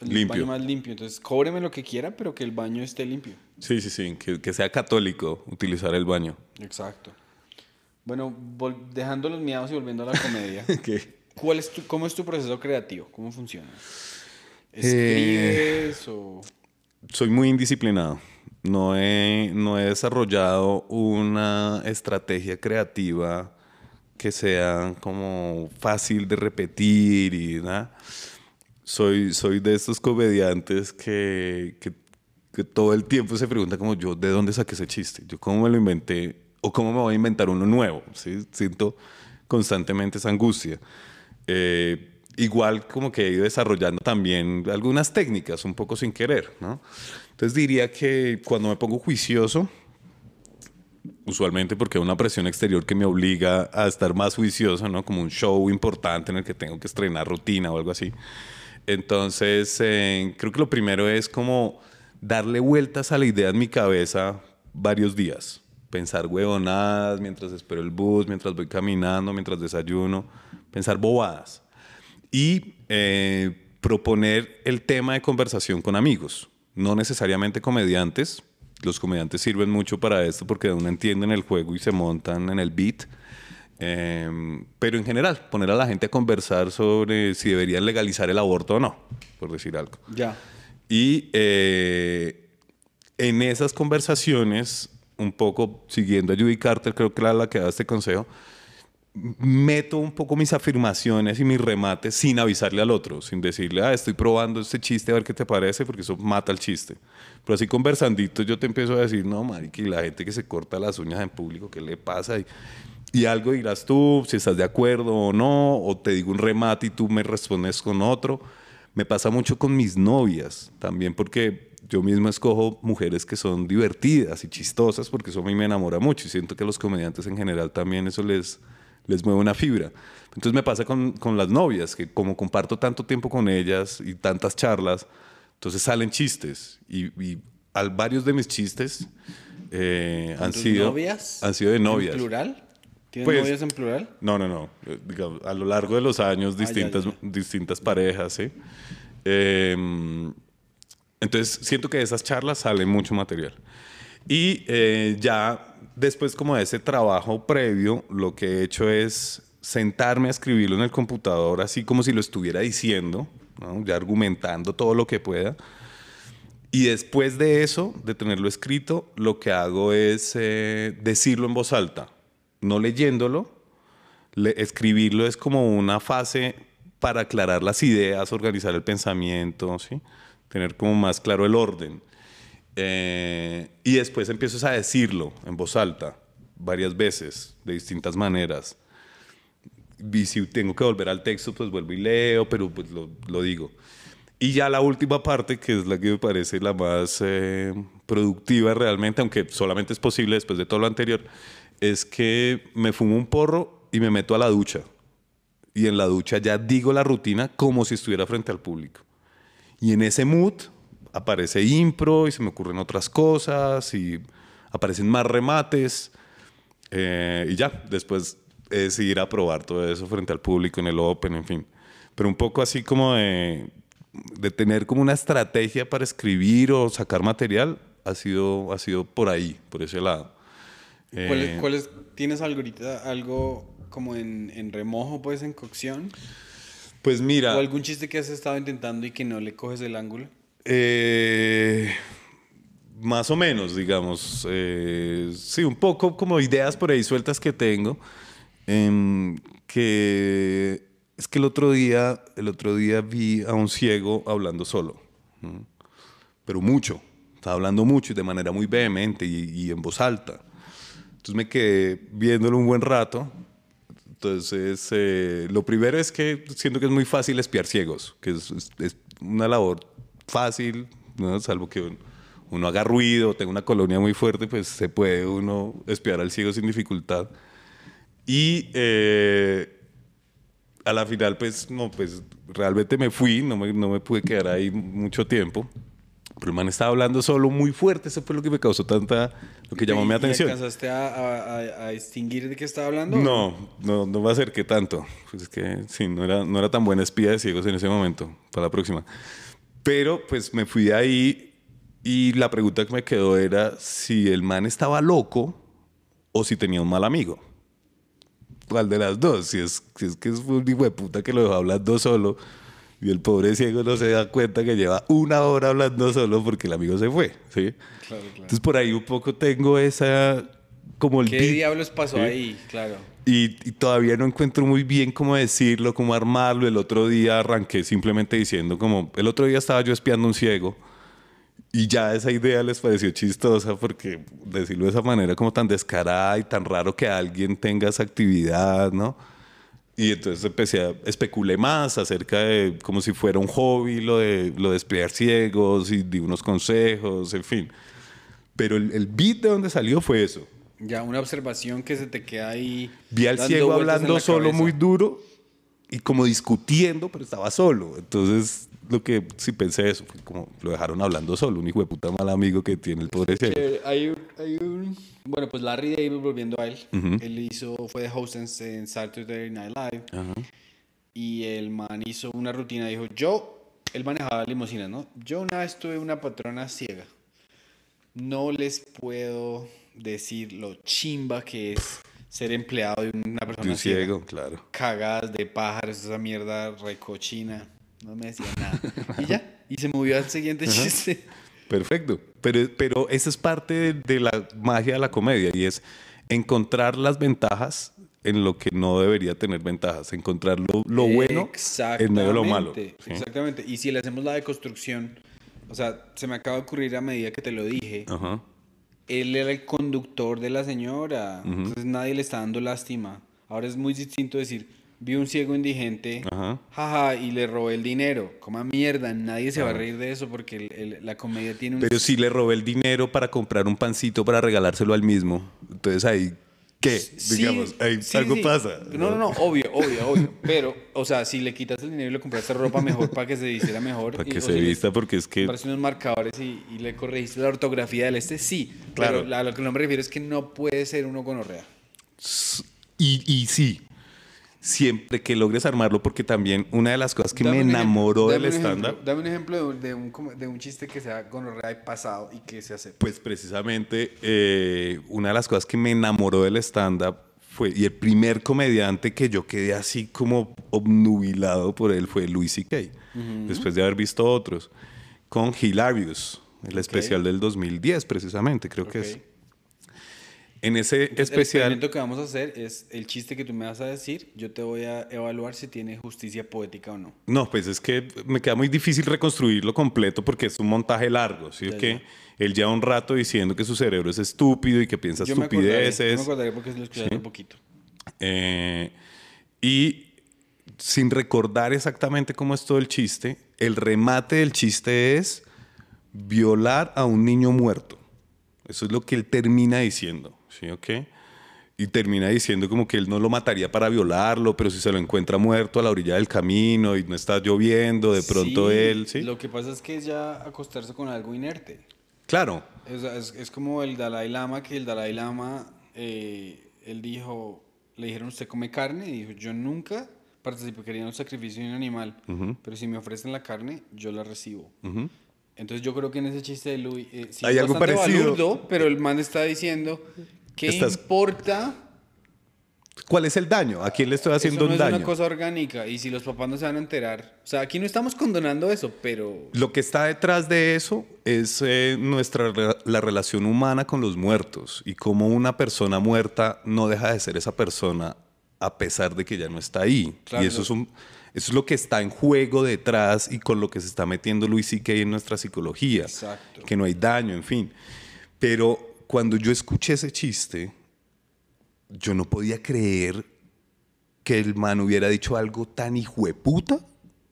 el Limpio. baño más limpio. Entonces, cóbreme lo que quiera, pero que el baño esté limpio. Sí, sí, sí. Que, que sea católico utilizar el baño. Exacto. Bueno, dejando los miados y volviendo a la comedia. ¿Qué? ¿Cuál es tu, ¿Cómo es tu proceso creativo? ¿Cómo funciona? Eh, ¿Escribes o...? Soy muy indisciplinado. No he, no he desarrollado una estrategia creativa que sea como fácil de repetir y nada. Soy, soy de estos comediantes que, que, que todo el tiempo se pregunta como yo, ¿de dónde saqué ese chiste? ¿Yo cómo me lo inventé? ¿O cómo me voy a inventar uno nuevo? ¿Sí? Siento constantemente esa angustia. Eh, igual como que he ido desarrollando también algunas técnicas un poco sin querer, ¿no? Entonces diría que cuando me pongo juicioso, usualmente porque hay una presión exterior que me obliga a estar más juicioso, ¿no? Como un show importante en el que tengo que estrenar rutina o algo así. Entonces, eh, creo que lo primero es como darle vueltas a la idea en mi cabeza varios días. Pensar huevonadas mientras espero el bus, mientras voy caminando, mientras desayuno. Pensar bobadas. Y eh, proponer el tema de conversación con amigos. No necesariamente comediantes. Los comediantes sirven mucho para esto porque uno entienden el juego y se montan en el beat. Eh, pero en general, poner a la gente a conversar sobre si deberían legalizar el aborto o no, por decir algo. Ya. Y eh, en esas conversaciones, un poco siguiendo a Judy Carter, creo que era la que da este consejo, meto un poco mis afirmaciones y mis remates sin avisarle al otro, sin decirle, ah, estoy probando este chiste a ver qué te parece, porque eso mata el chiste. Pero así conversandito yo te empiezo a decir, no, marica, la gente que se corta las uñas en público, ¿qué le pasa? Y, y algo dirás tú, si estás de acuerdo o no, o te digo un remate y tú me respondes con otro. Me pasa mucho con mis novias también porque yo mismo escojo mujeres que son divertidas y chistosas porque eso a mí me enamora mucho y siento que a los comediantes en general también eso les, les mueve una fibra. Entonces me pasa con, con las novias, que como comparto tanto tiempo con ellas y tantas charlas, entonces salen chistes y, y al, varios de mis chistes eh, han sido novias? han sido de novias. ¿En plural? ¿Tienes Pues- novias en plural? No, no, no. Eh, digamos, a lo largo de los años, Ah, ya, distintas, ya. distintas parejas, ¿sí? Eh, entonces, siento que de esas charlas sale mucho material. Y eh, ya después como de ese trabajo previo, lo que he hecho es sentarme a escribirlo en el computador, así como si lo estuviera diciendo, ya argumentando todo lo que pueda. Y después de eso, de tenerlo escrito, lo que hago es eh, decirlo en voz alta, no leyéndolo. Le- escribirlo es como una fase para aclarar las ideas, organizar el pensamiento, tener como más claro el orden. Eh, y después empiezas a decirlo en voz alta varias veces, de distintas maneras. Y si tengo que volver al texto, pues vuelvo y leo, pero pues lo, digo. Y ya la última parte, que es la que me parece la más eh, productiva realmente, aunque solamente es posible después de todo lo anterior, es que me fumo un porro y me meto a la ducha. Y en la ducha ya digo la rutina como si estuviera frente al público. Y en ese mood aparece impro y se me ocurren otras cosas y aparecen más remates. eh, y ya, después es ir a probar todo eso frente al público en el Open, en fin. Pero un poco así como de, de tener como una estrategia para escribir o sacar material, ha sido, ha sido por ahí, por ese lado. ¿Cuál es- Eh, cuál es- ¿Tienes algo ahorita, algo como en, en remojo, pues, en cocción? pues mira, ¿O algún chiste que has estado intentando y que no le coges el ángulo? Eh, más o menos, digamos. eh, sí, un poco como ideas por ahí sueltas que tengo. em, que es que el otro día, el otro día vi a un ciego hablando solo. Pero mucho. Estaba hablando mucho y de manera muy vehemente y, en voz alta. Entonces me quedé viéndolo un buen rato. Entonces, eh, lo primero es que siento que es muy fácil espiar ciegos, que es una labor fácil, ¿no? salvo que uno, uno haga ruido, tenga una colonia muy fuerte, pues se puede uno espiar al ciego sin dificultad. Y eh, a la final, pues, no, pues realmente me fui, no me, no me pude quedar ahí mucho tiempo. Pero el man estaba hablando solo muy fuerte, eso fue lo que me causó tanta, lo que llamó ¿Y- mi atención. ¿Alcanzaste a, a- a- a distinguir de qué estaba hablando? No, no, no me acerqué tanto. Pues es que sí, no era, no era tan buena espía de ciegos en ese momento, para la próxima. Pero pues me fui de ahí y la pregunta que me quedó era si el man estaba loco o si tenía un mal amigo. ¿Cuál de las dos? Si es, si es que es un hijo de puta que lo dejó hablando solo y el pobre ciego no se da cuenta que lleva una hora hablando solo porque el amigo se fue, ¿sí? Claro, claro. Entonces por ahí un poco tengo esa como el ¿Qué beat. diablos pasó Sí. ahí? Claro. Y, y todavía no encuentro muy bien cómo decirlo, cómo armarlo. El otro día arranqué simplemente diciendo como, el otro día estaba yo espiando a un ciego y ya esa idea les pareció chistosa porque decirlo de esa manera como tan descarada y tan raro que alguien tenga esa actividad, ¿no? Y entonces empecé a especulé más acerca de como si fuera un hobby lo de, lo de espiar ciegos y di unos consejos, en fin. Pero el, el beat de donde salió fue eso. Ya, una observación que se te queda ahí. Vi al ciego hablando la solo cabeza. muy duro y como discutiendo, pero estaba solo. Entonces, lo que sí pensé eso, fue como lo dejaron hablando solo, un hijo de puta mal amigo que tiene el pobre ciego. Hay, un, hay un- Bueno, pues Larry David, volviendo a él, él hizo, fue de host en, en Saturday Night Live. Y el man hizo una rutina, dijo, yo, él manejaba limusinas, ¿no? Yo una vez tuve una patrona ciega. No les puedo decir lo chimba que es ser empleado de una persona De un ciega. ciego, claro. Cagadas de pájaros, esa mierda recochina. No me decía nada. y ya, y se movió al siguiente chiste. Perfecto. Pero, pero esa es parte de, de la magia de la comedia y es encontrar las ventajas en lo que no debería tener ventajas, encontrar lo, lo bueno en medio de lo malo. Exactamente, ¿sí? Exactamente. Y si le hacemos la deconstrucción, o sea, se me acaba de ocurrir a medida que te lo dije. Ajá. Él era el conductor de la señora, entonces nadie le está dando lástima. Ahora es muy distinto decir, vi un ciego indigente, Ajá. jaja, y le robé el dinero. Coma mierda, nadie se va a reír de eso porque el- el- la comedia tiene un... Pero si le robé el dinero para comprar un pancito para regalárselo al mismo, entonces ahí, Sí, Digamos, sí, algo sí. pasa. No, no, no, obvio, obvio, obvio. Pero, o sea, si le quitas el dinero y le compraste ropa mejor para que se vistiera mejor. Para y- que o se vista, porque es que... compraste unos marcadores y, y le corregiste la ortografía del este, sí. Claro. Pero a lo que no me refiero es que no puede ser uno gonorrea. Y, y sí, siempre que logres armarlo, porque también una de las cosas que Dame me enamoró del stand-up, Dame un ejemplo de un, de, un, de un chiste que sea gonorrea y pasado y que se acepte. pues precisamente eh, una de las cosas que me enamoró del stand-up fue, y el primer comediante que yo quedé así como obnubilado por él fue Louis C.K., después de haber visto otros, con Hilarious, el especial del 2010 precisamente, creo que es. En ese El especial... experimento que vamos a hacer es el chiste que tú me vas a decir, yo te voy a evaluar si tiene justicia poética o no. No, pues es que me queda muy difícil reconstruirlo completo porque es un montaje largo. ¿sí? Ya, que ya. él lleva un rato diciendo que su cerebro es estúpido y que piensa Yo me acordaré, yo me estupideces. acordaré porque lo escuché hace un poquito. Eh, y sin recordar exactamente cómo es todo el chiste, el remate del chiste es violar a un niño muerto. Eso es lo que él termina diciendo. ¿Sí? ¿Ok? Y termina diciendo como que él no lo mataría para violarlo, pero si se lo encuentra muerto a la orilla del camino y no está lloviendo, de pronto Sí, él, ¿sí? Lo que pasa es que es ya acostarse con algo inerte. Claro, Es, es- es como el Dalai Lama, que el Dalai Lama, eh, él dijo, le dijeron, ¿usted come carne? Y dijo, yo nunca participaría en un sacrificio de un animal, pero si me ofrecen la carne, yo la recibo. Entonces yo creo que en ese chiste de Louis, eh, sí Hay es algo parecido. balurdo, pero el man está diciendo, ¿qué Estás- importa? ¿cuál es el daño? ¿A quién le estoy haciendo eso no un es daño? una cosa orgánica y si los papás no se van a enterar. O sea, aquí no estamos condonando eso, pero... Lo que está detrás de eso es eh, nuestra re- la relación humana con los muertos y cómo una persona muerta no deja de ser esa persona a pesar de que ya no está ahí. Claro. Y eso es, un- eso es lo que está en juego detrás y con lo que se está metiendo Luis C.K. en nuestra psicología. Exacto. Que no hay daño, en fin. Pero cuando yo escuché ese chiste, yo no podía creer que el man hubiera dicho algo tan hijueputa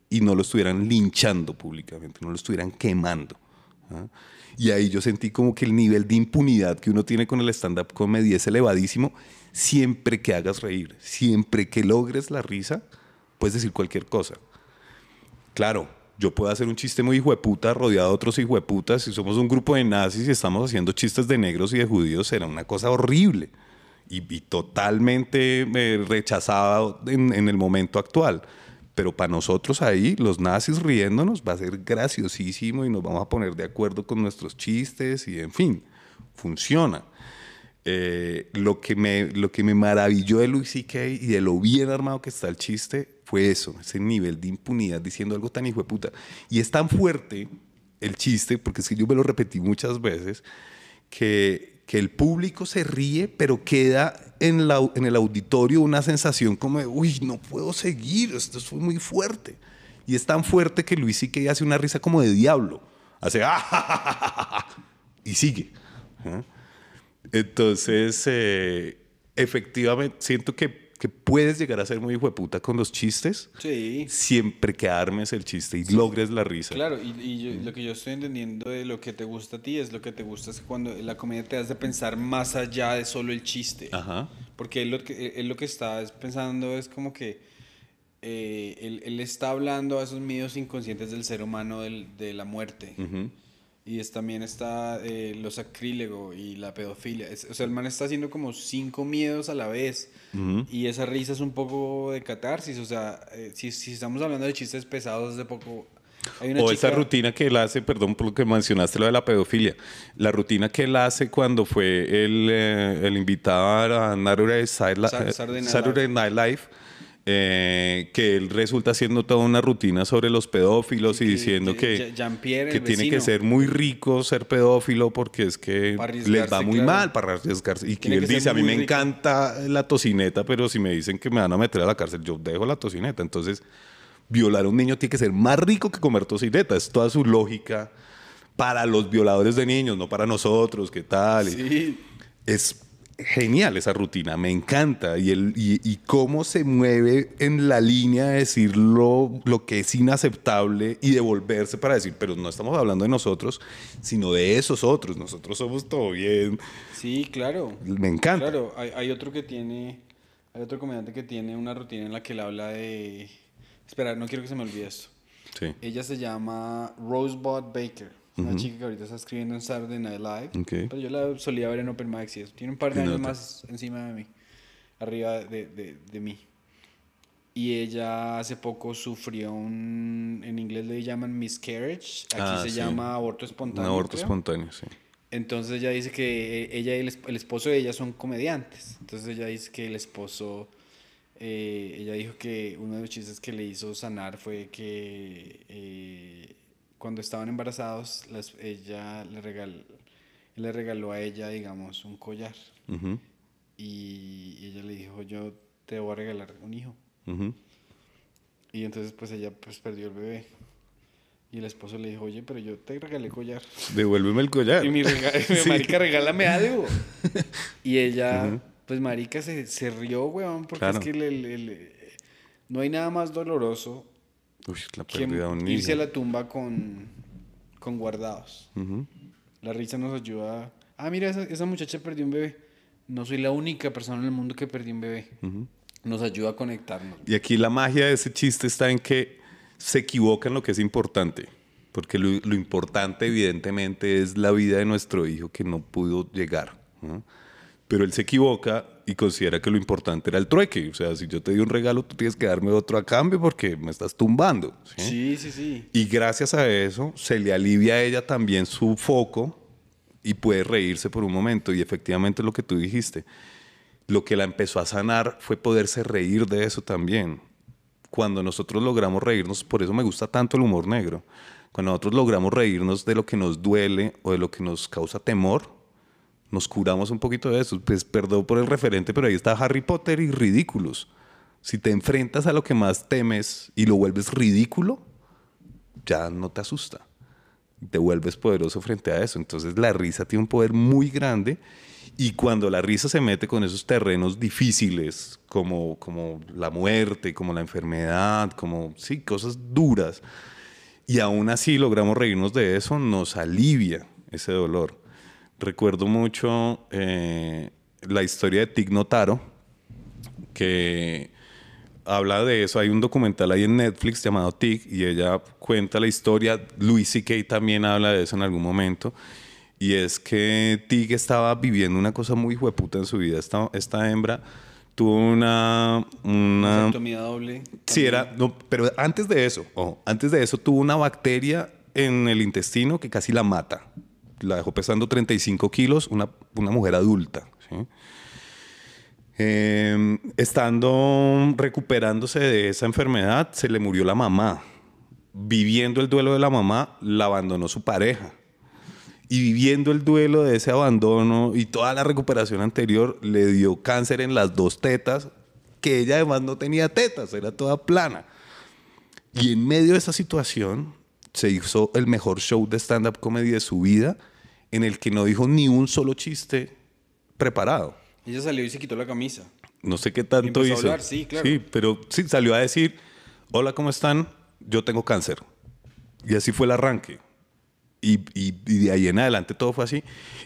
y no lo estuvieran linchando públicamente, no lo estuvieran quemando. ¿ah? Y ahí yo sentí como que el nivel de impunidad que uno tiene con el stand-up comedy es elevadísimo. Siempre que hagas reír, siempre que logres la risa, puedes decir cualquier cosa. Claro, yo puedo hacer un chiste muy hijueputa rodeado de otros hijueputas. Si somos un grupo de nazis y estamos haciendo chistes de negros y de judíos, será una cosa horrible y, totalmente eh, rechazada en, el momento actual. Pero para nosotros ahí, los nazis riéndonos, va a ser graciosísimo y nos vamos a poner de acuerdo con nuestros chistes y en fin, funciona. Eh, lo, que me, lo que me maravilló de Louis C.K. y de lo bien armado que está el chiste fue eso, ese nivel de impunidad diciendo algo tan hijo de puta. Y es tan fuerte el chiste, porque es que yo me lo repetí muchas veces, que, que el público se ríe, pero queda en, la, en el auditorio una sensación como de, uy, no puedo seguir, esto fue muy fuerte. Y es tan fuerte que Luis C.K. hace una risa como de diablo. Hace, ¡ah! y sigue. ¿ah? Entonces, eh, efectivamente, siento que, que, puedes llegar a ser muy hijo de puta con los chistes. Sí. Siempre que armes el chiste y sí. logres la risa. Claro, y, y yo, lo que yo estoy entendiendo de lo que te gusta a ti es lo que te gusta es cuando la comedia te hace pensar más allá de solo el chiste. Ajá. Porque él lo que, él lo que está pensando es como que eh, él, él, está hablando a esos miedos inconscientes del ser humano del, de la muerte. Uh -huh. Y es, también está eh, lo sacrílego y la pedofilia. Es, o sea, el man está haciendo como cinco miedos a la vez. Uh -huh. Y esa risa es un poco de catarsis. O sea, eh, si, si, estamos hablando de chistes pesados, de poco. Hay una o chica... esa rutina que él hace, perdón por lo que mencionaste, lo de la pedofilia. La rutina que él hace cuando fue el, eh, el invitado a Saturday Night Live eh, que él resulta haciendo toda una rutina sobre los pedófilos y, y diciendo que, que tiene que ser muy rico ser pedófilo porque es que les va muy claro. mal para arriesgarse. Y que él que dice, a mí me rico. encanta la tocineta, pero si me dicen que me van a meter a la cárcel, yo dejo la tocineta. Entonces, violar a un niño tiene que ser más rico que comer tocineta. Es toda su lógica para los violadores de niños, no para nosotros, ¿qué tal? Sí. Es genial esa rutina, me encanta. Y, el, y, y, cómo se mueve en la línea de decir lo, lo, que es inaceptable y devolverse para decir, pero no estamos hablando de nosotros, sino de esos otros. Nosotros somos todo bien. Sí, claro. Me encanta. Claro, hay, hay otro que tiene, hay otro comediante que tiene una rutina en la que él habla de... Espera, no quiero que se me olvide esto. Sí. Ella se llama Rosebud Baker. Una uh -huh. chica que ahorita está escribiendo en Saturday Night Live. Okay. Pero yo la solía ver en Open Mics y eso. Tiene un par de años más encima de mí. Arriba de, de, de, mí. Y ella hace poco sufrió un... En inglés le llaman miscarriage. Aquí ah, se sí. llama aborto espontáneo. Un aborto creo. espontáneo, sí. Entonces ella dice que ella y el, esposo de ella son comediantes. Entonces ella dice que el esposo... Eh, ella dijo que uno de los chistes que le hizo sanar fue que... Eh, cuando estaban embarazados, las, ella le, regal, le regaló a ella, digamos, un collar. Uh -huh. y, ella le dijo, yo te voy a regalar un hijo. Uh -huh. Y entonces pues ella pues perdió el bebé. Y el esposo le dijo, oye, pero yo te regalé collar. Devuélveme el collar. Y mi rega sí. marica, regálame algo. y ella, uh -huh. pues marica, se, se rió, weón, porque claro. es que le, le, le, no hay nada más doloroso Uy, la pérdida un niño. Irse a la tumba con, con guardados. Uh -huh. La risa nos ayuda. Ah, mira, esa, esa, muchacha perdió un bebé. No soy la única persona en el mundo que perdió un bebé. Uh -huh. Nos ayuda a conectarnos. Y aquí la magia de ese chiste está en que se equivoca en lo que es importante. Porque lo, lo importante, evidentemente, es la vida de nuestro hijo que no pudo llegar. ¿no? Pero él se equivoca y considera que lo importante era el trueque. O sea, si yo te di un regalo, tú tienes que darme otro a cambio porque me estás tumbando. Sí, sí, sí. sí. Y gracias a eso se le alivia a ella también su foco y puede reírse por un momento. Y efectivamente lo que tú dijiste, lo que la empezó a sanar fue poderse reír de eso también. Cuando nosotros logramos reírnos, por eso me gusta tanto el humor negro, cuando nosotros logramos reírnos de lo que nos duele o de lo que nos causa temor, nos curamos un poquito de eso. Pues perdón por el referente, pero ahí está Harry Potter y ridículos. Si te enfrentas a lo que más temes y lo vuelves ridículo, ya no te asusta. te vuelves poderoso frente a eso. Entonces la risa tiene un poder muy grande y cuando la risa se mete con esos terrenos difíciles, como, como la muerte, como la enfermedad, como, sí, cosas duras, y aún así logramos reírnos de eso, nos alivia ese dolor. Recuerdo mucho eh, la historia de Tig Notaro, que habla de eso. Hay un documental ahí en Netflix llamado Tig y ella cuenta la historia. Louis C.K. también habla de eso en algún momento. Y es que Tig estaba viviendo una cosa muy hueputa en su vida. Esta, esta hembra tuvo una... una doble. sí, era... No, pero antes de eso, ojo, antes de eso tuvo una bacteria en el intestino que casi la mata. La dejó pesando 35 kilos, una, una mujer adulta. Eh, estando recuperándose de esa enfermedad, se le murió la mamá. Viviendo el duelo de la mamá, la abandonó su pareja. Y viviendo el duelo de ese abandono y toda la recuperación anterior, le dio cáncer en las dos tetas, que ella además no tenía tetas, era toda plana. Y en medio de esa situación, se hizo el mejor show de stand-up comedy de su vida, en el que no dijo ni un solo chiste preparado. Ella salió y se quitó la camisa. No sé qué tanto empezó a hizo. hablar, sí, claro. Sí, pero sí, salió a decir, hola, ¿cómo están? Yo tengo cáncer. Y así fue el arranque. Y, y- y de ahí en adelante todo fue así.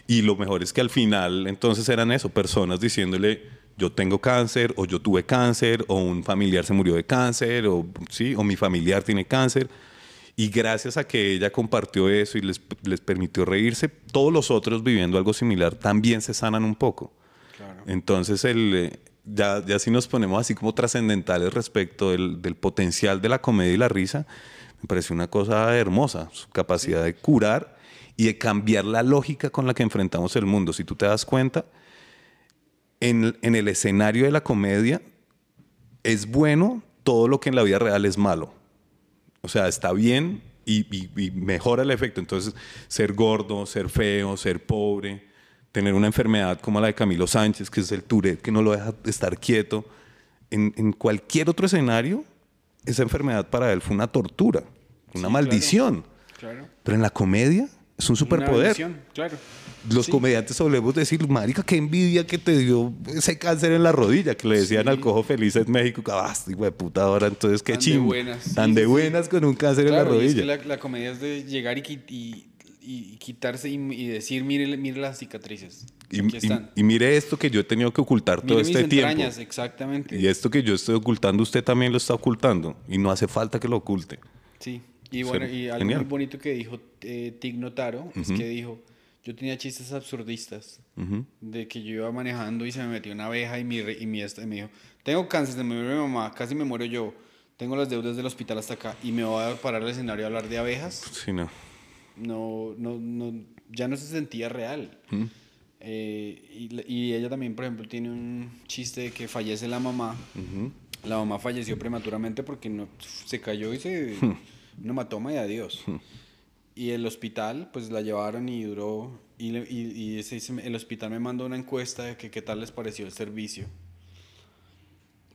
Y lo mejor es que al final entonces eran eso, personas diciéndole, yo tengo cáncer, o yo tuve cáncer, o un familiar se murió de cáncer, o, ¿sí? o mi familiar tiene cáncer. Y gracias a que ella compartió eso y les, les permitió reírse, todos los otros viviendo algo similar también se sanan un poco. Claro. Entonces, el, eh, ya, ya si nos ponemos así como trascendentales respecto del, del potencial de la comedia y la risa, me pareció una cosa hermosa, su capacidad de curar y de cambiar la lógica con la que enfrentamos el mundo. Si tú te das cuenta, en, en el escenario de la comedia es bueno todo lo que en la vida real es malo. O sea, está bien y, y- y mejora el efecto. Entonces, ser gordo, ser feo, ser pobre, tener una enfermedad como la de Camilo Sánchez, que es el Tourette, que no lo deja estar quieto. En, en cualquier otro escenario, esa enfermedad para él fue una tortura, una Sí, maldición. Claro. Pero en la comedia es un Una superpoder. bendición, claro. Los Sí. comediantes solemos decir, marica, qué envidia que te dio ese cáncer en la rodilla, que le decían Sí. al cojo feliz en México, ah, hijo de puta ahora, entonces qué Tan de buenas, Tan de sí, buenas con un cáncer en la Claro, y es rodilla. que la, la comedia es de llegar y, qui- y- y quitarse y, y decir, mire, mire las cicatrices. Y, Aquí están. y mire esto que yo he tenido que ocultar todo mis este tiempo. exactamente. Y esto que yo estoy ocultando, usted también lo está ocultando. Y no hace falta que lo oculte. Sí, y bueno, y algo genial. muy bonito que dijo eh, Tig Notaro es que dijo, yo tenía chistes absurdistas de que yo iba manejando y se me metió una abeja y, mi, y, mi esta- y me dijo, tengo cáncer, se me murió mi mamá, casi me muero yo, tengo las deudas del hospital hasta acá y me voy a parar al escenario a hablar de abejas. Sí, no. no, no, no, ya no se sentía real. Eh, y, la- y ella también, por ejemplo, tiene un chiste de que fallece la mamá. La mamá falleció prematuramente porque no, se cayó y se... un hematoma y adiós. Y el hospital, pues la llevaron y duró... Y, y, y el hospital me mandó una encuesta de que qué tal les pareció el servicio.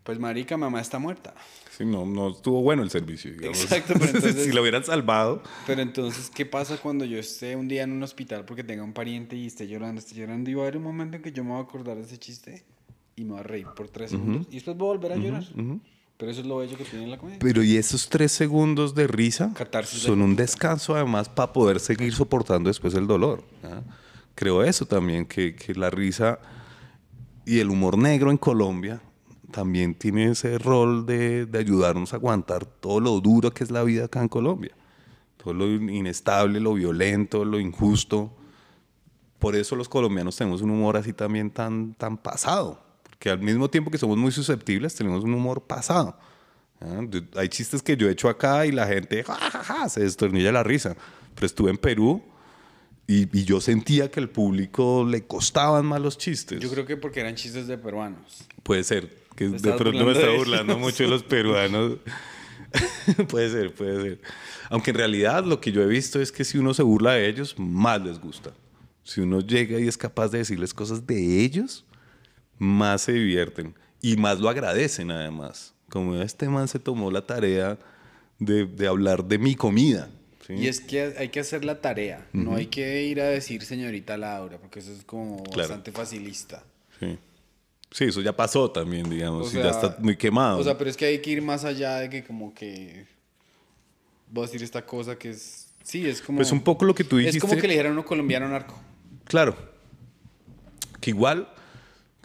Pues marica, mamá está muerta. Sí, no, no estuvo bueno el servicio, digamos. Exacto, pero entonces- si lo hubieran salvado. Pero entonces, ¿qué pasa cuando yo esté un día en un hospital porque tenga un pariente y esté llorando, esté llorando? Y va a haber un momento en que yo me voy a acordar de ese chiste y me voy a reír por tres segundos y después voy a volver a llorar. Pero eso es lo bello que tiene la comedia. Pero y esos tres segundos de risa Catarsis de son un descanso además para poder seguir soportando después el dolor. Creo eso también, que, que la risa y el humor negro en Colombia también tiene ese rol de, de ayudarnos a aguantar todo lo duro que es la vida acá en Colombia. Todo lo inestable, lo violento, lo injusto. Por eso los colombianos tenemos un humor así también tan, tan pasado. Porque al mismo tiempo que somos muy susceptibles, tenemos un humor pasado. ¿ah? Hay chistes que yo he hecho acá y la gente ja, ja, ja, se destornilla la risa. Pero estuve en Perú y, y yo sentía que al público le costaban más los chistes. Yo creo que porque eran chistes de peruanos. Puede ser. Que de pronto me está burlando ellos. mucho de los peruanos. puede ser, puede ser. Aunque en realidad lo que yo he visto es que si uno se burla de ellos, más les gusta. Si uno llega y es capaz de decirles cosas de ellos, más se divierten. Y más lo agradecen además. Como este man se tomó la tarea de, de hablar de mi comida. ¿sí? Y es que hay que hacer la tarea, no hay que ir a decir señorita Laura, porque eso es como Claro. bastante facilista. Sí. Sí, eso ya pasó también, digamos, O y sea, ya está muy quemado. O sea, pero es que hay que ir más allá de que como que voy a decir esta cosa que es sí, es como pues un poco lo que tú dijiste. Es como que le dijeran a uno colombiano narco. Claro. Que igual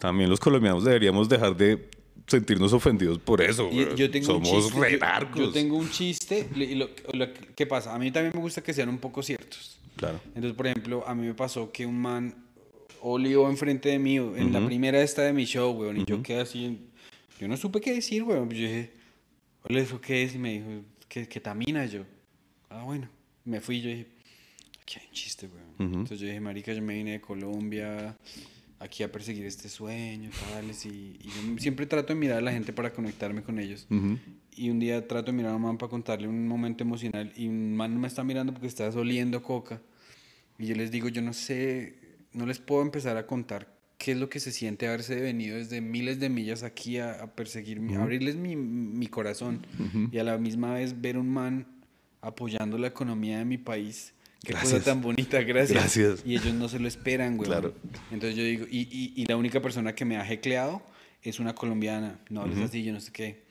también los colombianos deberíamos dejar de sentirnos ofendidos por eso. Y güey. yo tengo Somos chiste, yo-. Yo, tengo un chiste y lo, lo que- ¿qué pasa? A mí también me gusta que sean un poco ciertos. Claro. Entonces, por ejemplo, a mí me pasó que un man olió enfrente de mí en la primera esta de mi show, weón, y yo quedé así, yo no supe qué decir, weón. Yo dije, hola, ¿eso qué es? Y me dijo, que ketamina, yo. Ah, bueno. Me fui, yo dije, aquí hay un chiste, weón. Entonces yo dije, marica, yo me vine de Colombia aquí a perseguir este sueño, tales, y, y yo siempre trato de mirar a la gente para conectarme con ellos. Y un día trato de mirar a un man para contarle un momento emocional y un man no me está mirando porque está oliendo coca. Y yo les digo, yo no sé, no les puedo empezar a contar qué es lo que se siente haberse venido desde miles de millas aquí a, a perseguirme, a abrirles mi, mi corazón y a la misma vez ver un man apoyando la economía de mi país. Qué cosa tan bonita, gracias. Gracias. Y ellos no se lo esperan, güey. Claro. Entonces yo digo, y, y, y la única persona que me ha jecleado es una colombiana. No hables así, yo no sé qué.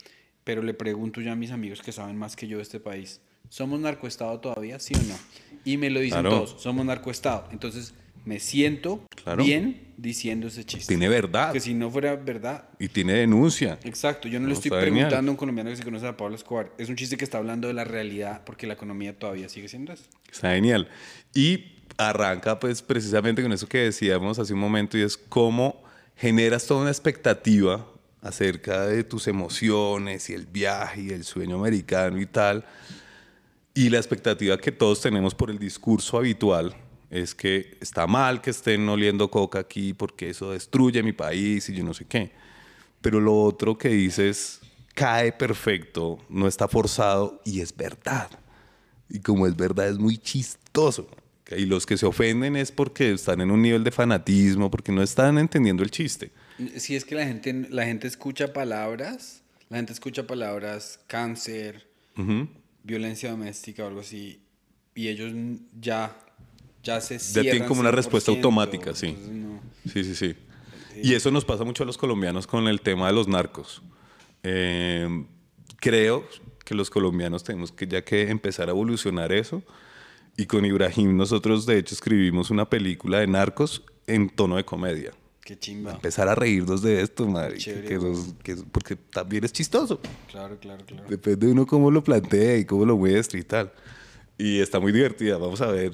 Pero le pregunto yo a mis amigos que saben más que yo de este país. ¿Somos narcoestado todavía? ¿Sí o no? Y me lo dicen Claro. todos. Somos narcoestado. Entonces me siento Claro. bien diciendo ese chiste. Tiene verdad Que si no fuera verdad, y tiene denuncia. Exacto, yo no le estoy preguntando genial. a un colombiano que se conoce a Pablo Escobar. Es un chiste que está hablando de la realidad porque la economía todavía sigue siendo eso. Está genial. Y arranca pues precisamente con eso que decíamos hace un momento y es cómo generas toda una expectativa acerca de tus emociones y el viaje y el sueño americano y tal. Y la expectativa que todos tenemos por el discurso habitual es que está mal que estén oliendo coca aquí porque eso destruye mi país y yo no sé qué. Pero lo otro que dices cae perfecto, no está forzado y es verdad. Y como es verdad, es muy chistoso. Y los que se ofenden es porque están en un nivel de fanatismo, porque no están entendiendo el chiste. Si es que la gente, la gente escucha palabras, la gente escucha palabras cáncer, violencia doméstica o algo así, y ellos ya, ya se Ya tienen como una respuesta 100%, automática, sí. entonces no. Sí, sí, sí. Y eso nos pasa mucho a los colombianos con el tema de los narcos. Eh, creo que los colombianos tenemos que ya que empezar a evolucionar eso. Y con Ibrahim nosotros de hecho escribimos una película de narcos en tono de comedia. Qué chimba. Empezar a reírnos de esto, madre. Chévere, que nos- que- porque también es chistoso. Claro, claro, claro. Depende de uno cómo lo plantea y cómo lo muestra y tal. Y está muy divertida, vamos a ver.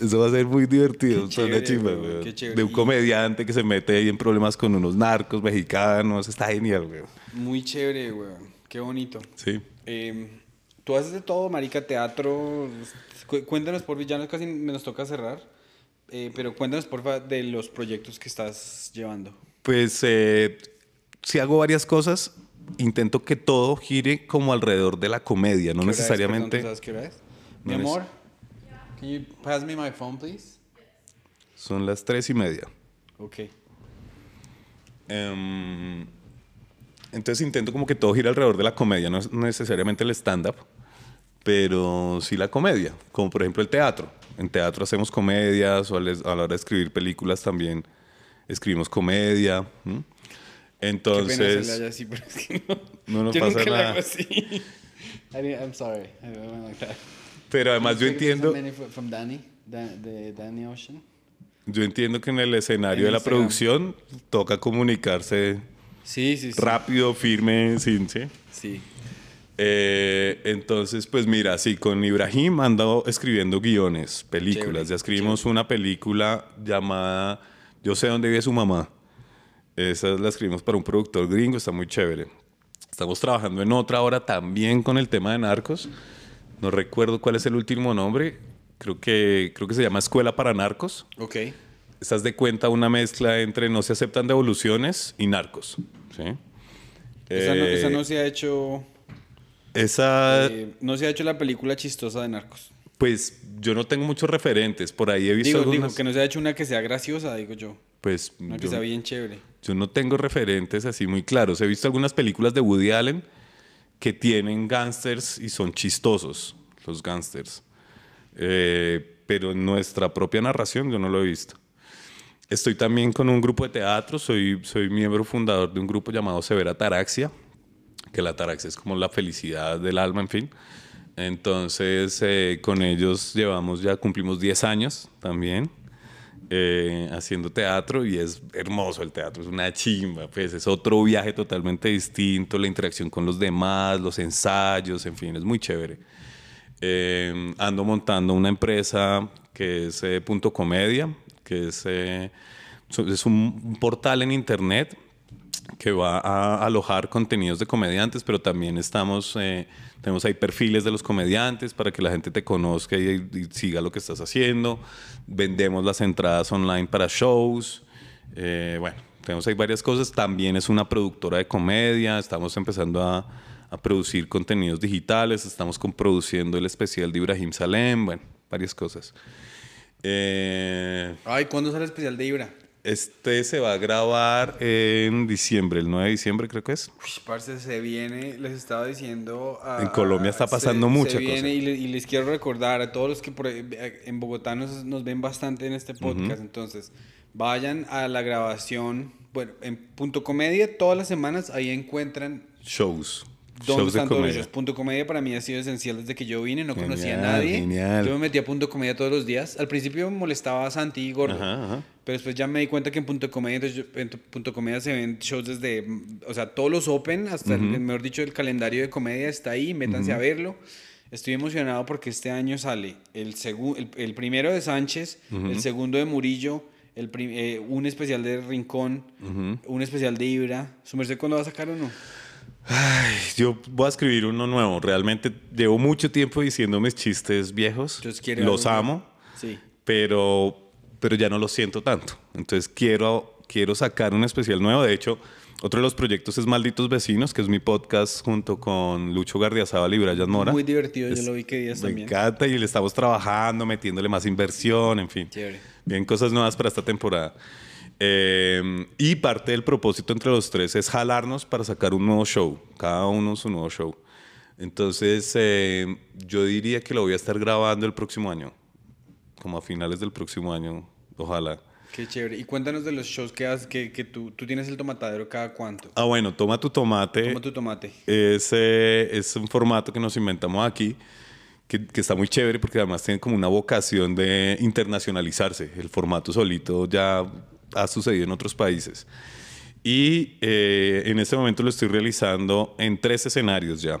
Eso va a ser muy divertido. Qué una chévere, chimba, weón. qué chévere. De un comediante que se mete ahí en problemas con unos narcos mexicanos. Está genial, weón. Muy chévere, weón. Qué bonito. Sí. Eh, Tú haces de todo, marica, teatro. Cu- Cuéntanos, por ya casi nos toca cerrar. eh, pero cuéntanos, porfa, de los proyectos que estás llevando. Pues eh, si hago varias cosas, intento que todo gire como alrededor de la comedia, no ¿Qué hora es? necesariamente. Perdón, ¿tú ¿Sabes qué hora es? Mi No amor, can you pass me my phone, please? Son las tres y media. Ok. Em, entonces intento como que todo gira alrededor de la comedia, no es necesariamente el stand-up, pero sí la comedia, como por ejemplo el teatro. En teatro hacemos comedias o a la hora de escribir películas también escribimos comedia. ¿m? Qué pena Entonces, hacerle allá así, pero es que no. No, no yo pasa nunca nada. hago así. I I'm sorry. I went like that. Pero además yo entiendo, From Danny, Da- de Danny Ocean. yo entiendo que en el escenario En de la Instagram. producción toca comunicarse Sí, sí, sí. rápido, firme, sin, ¿sí? Sí. Eh, entonces, pues mira, sí, con Ibrahim ando escribiendo guiones, películas. Chévere, ya escribimos una película llamada Yo sé dónde vive su mamá. Esa la escribimos para un productor gringo, está muy chévere. Estamos trabajando en otra ahora también con el tema de narcos. No recuerdo cuál es el último nombre. Creo que, creo que se llama Escuela para Narcos. Ok. Estás de cuenta una mezcla entre No se aceptan devoluciones y narcos. ¿sí? Esa, no, esa Eh, no se ha hecho. esa eh, no se ha hecho la película chistosa de Narcos. Pues yo no tengo muchos referentes. Por ahí he visto Digo, digo, que no se ha hecho una que sea graciosa, digo yo. Pues Una que sea bien chévere. yo no tengo referentes así muy claros. He visto algunas películas de Woody Allen que tienen gángsters y son chistosos los gángsters. Eh, pero en nuestra propia narración yo no lo he visto. Estoy también con un grupo de teatro, soy, soy miembro fundador de un grupo llamado Severa Taraxia, que la taraxia es como la felicidad del alma, en fin. Entonces, eh, con ellos llevamos ya, cumplimos 10 años también. Eh, haciendo teatro y es hermoso el teatro, es una chimba, pues es otro viaje totalmente distinto, la interacción con los demás, los ensayos, en fin, es muy chévere. Eh, ando montando una empresa que es Punto Comedia, que es, es un portal en internet que va a alojar contenidos de comediantes, pero también estamos, eh, tenemos ahí perfiles de los comediantes para que la gente te conozca y, siga lo que estás haciendo. Vendemos las entradas online para shows. Eh, bueno, tenemos ahí varias cosas. También es una productora de comedia. Estamos empezando a, a producir contenidos digitales. Estamos produciendo el especial de Ibrahim Salem. Bueno, varias cosas. Eh, Ay, ¿cuándo sale el especial de Ibra? Este se va a grabar en diciembre, el 9 de diciembre creo que es. Uy, parce, se viene, les estaba diciendo... en Colombia está pasando mucho. Se viene y, les quiero recordar a todos los que en Bogotá nos, nos, ven bastante en este podcast, entonces vayan a la grabación, bueno, en Punto Comedia todas las semanas ahí encuentran... Shows. ¿Dónde están todos los Punto Comedia para mí ha sido esencial desde que yo vine, no conocía a nadie. Yo me metía a Punto Comedia todos los días. Al principio me molestaba a Santi y Gordo, pero después ya me di cuenta que en Punto Comedia, en Punto Comedia se ven shows desde, o sea, todos los open, hasta el, mejor dicho, el calendario de comedia está ahí, métanse a verlo. Estoy emocionado porque este año sale el, el, el primero de Sánchez, el segundo de Murillo, el eh, un especial de Rincón, un especial de Ibra. ¿Su merced cuándo va a sacar uno? Ay, yo voy a escribir uno nuevo. Realmente llevo mucho tiempo diciendo mis chistes viejos. Los amo. Sí. Pero, pero ya no los siento tanto. Entonces quiero, quiero sacar un especial nuevo. De hecho, otro de los proyectos es Malditos Vecinos, que es mi podcast junto con Lucho Gardiazabal y Brian Mora. Muy divertido, yo lo vi que días también. Me encanta y le estamos trabajando, metiéndole más inversión, en fin. Chévere. Bien, cosas nuevas para esta temporada. Eh, y parte del propósito entre los tres es jalarnos para sacar un nuevo show, cada uno su nuevo show. Entonces, eh, yo diría que lo voy a estar grabando el próximo año, como a finales del próximo año, ojalá. Qué chévere. Y cuéntanos de los shows que, haces, que, que tú, tú, tienes el tomatadero cada cuánto. Ah, bueno, Toma tu Tomate. Toma tu Tomate. Es, es un formato que nos inventamos aquí. Que, que, está muy chévere porque además tiene como una vocación de internacionalizarse. El formato solito ya ha sucedido en otros países. Y eh, en este momento lo estoy realizando en tres escenarios ya,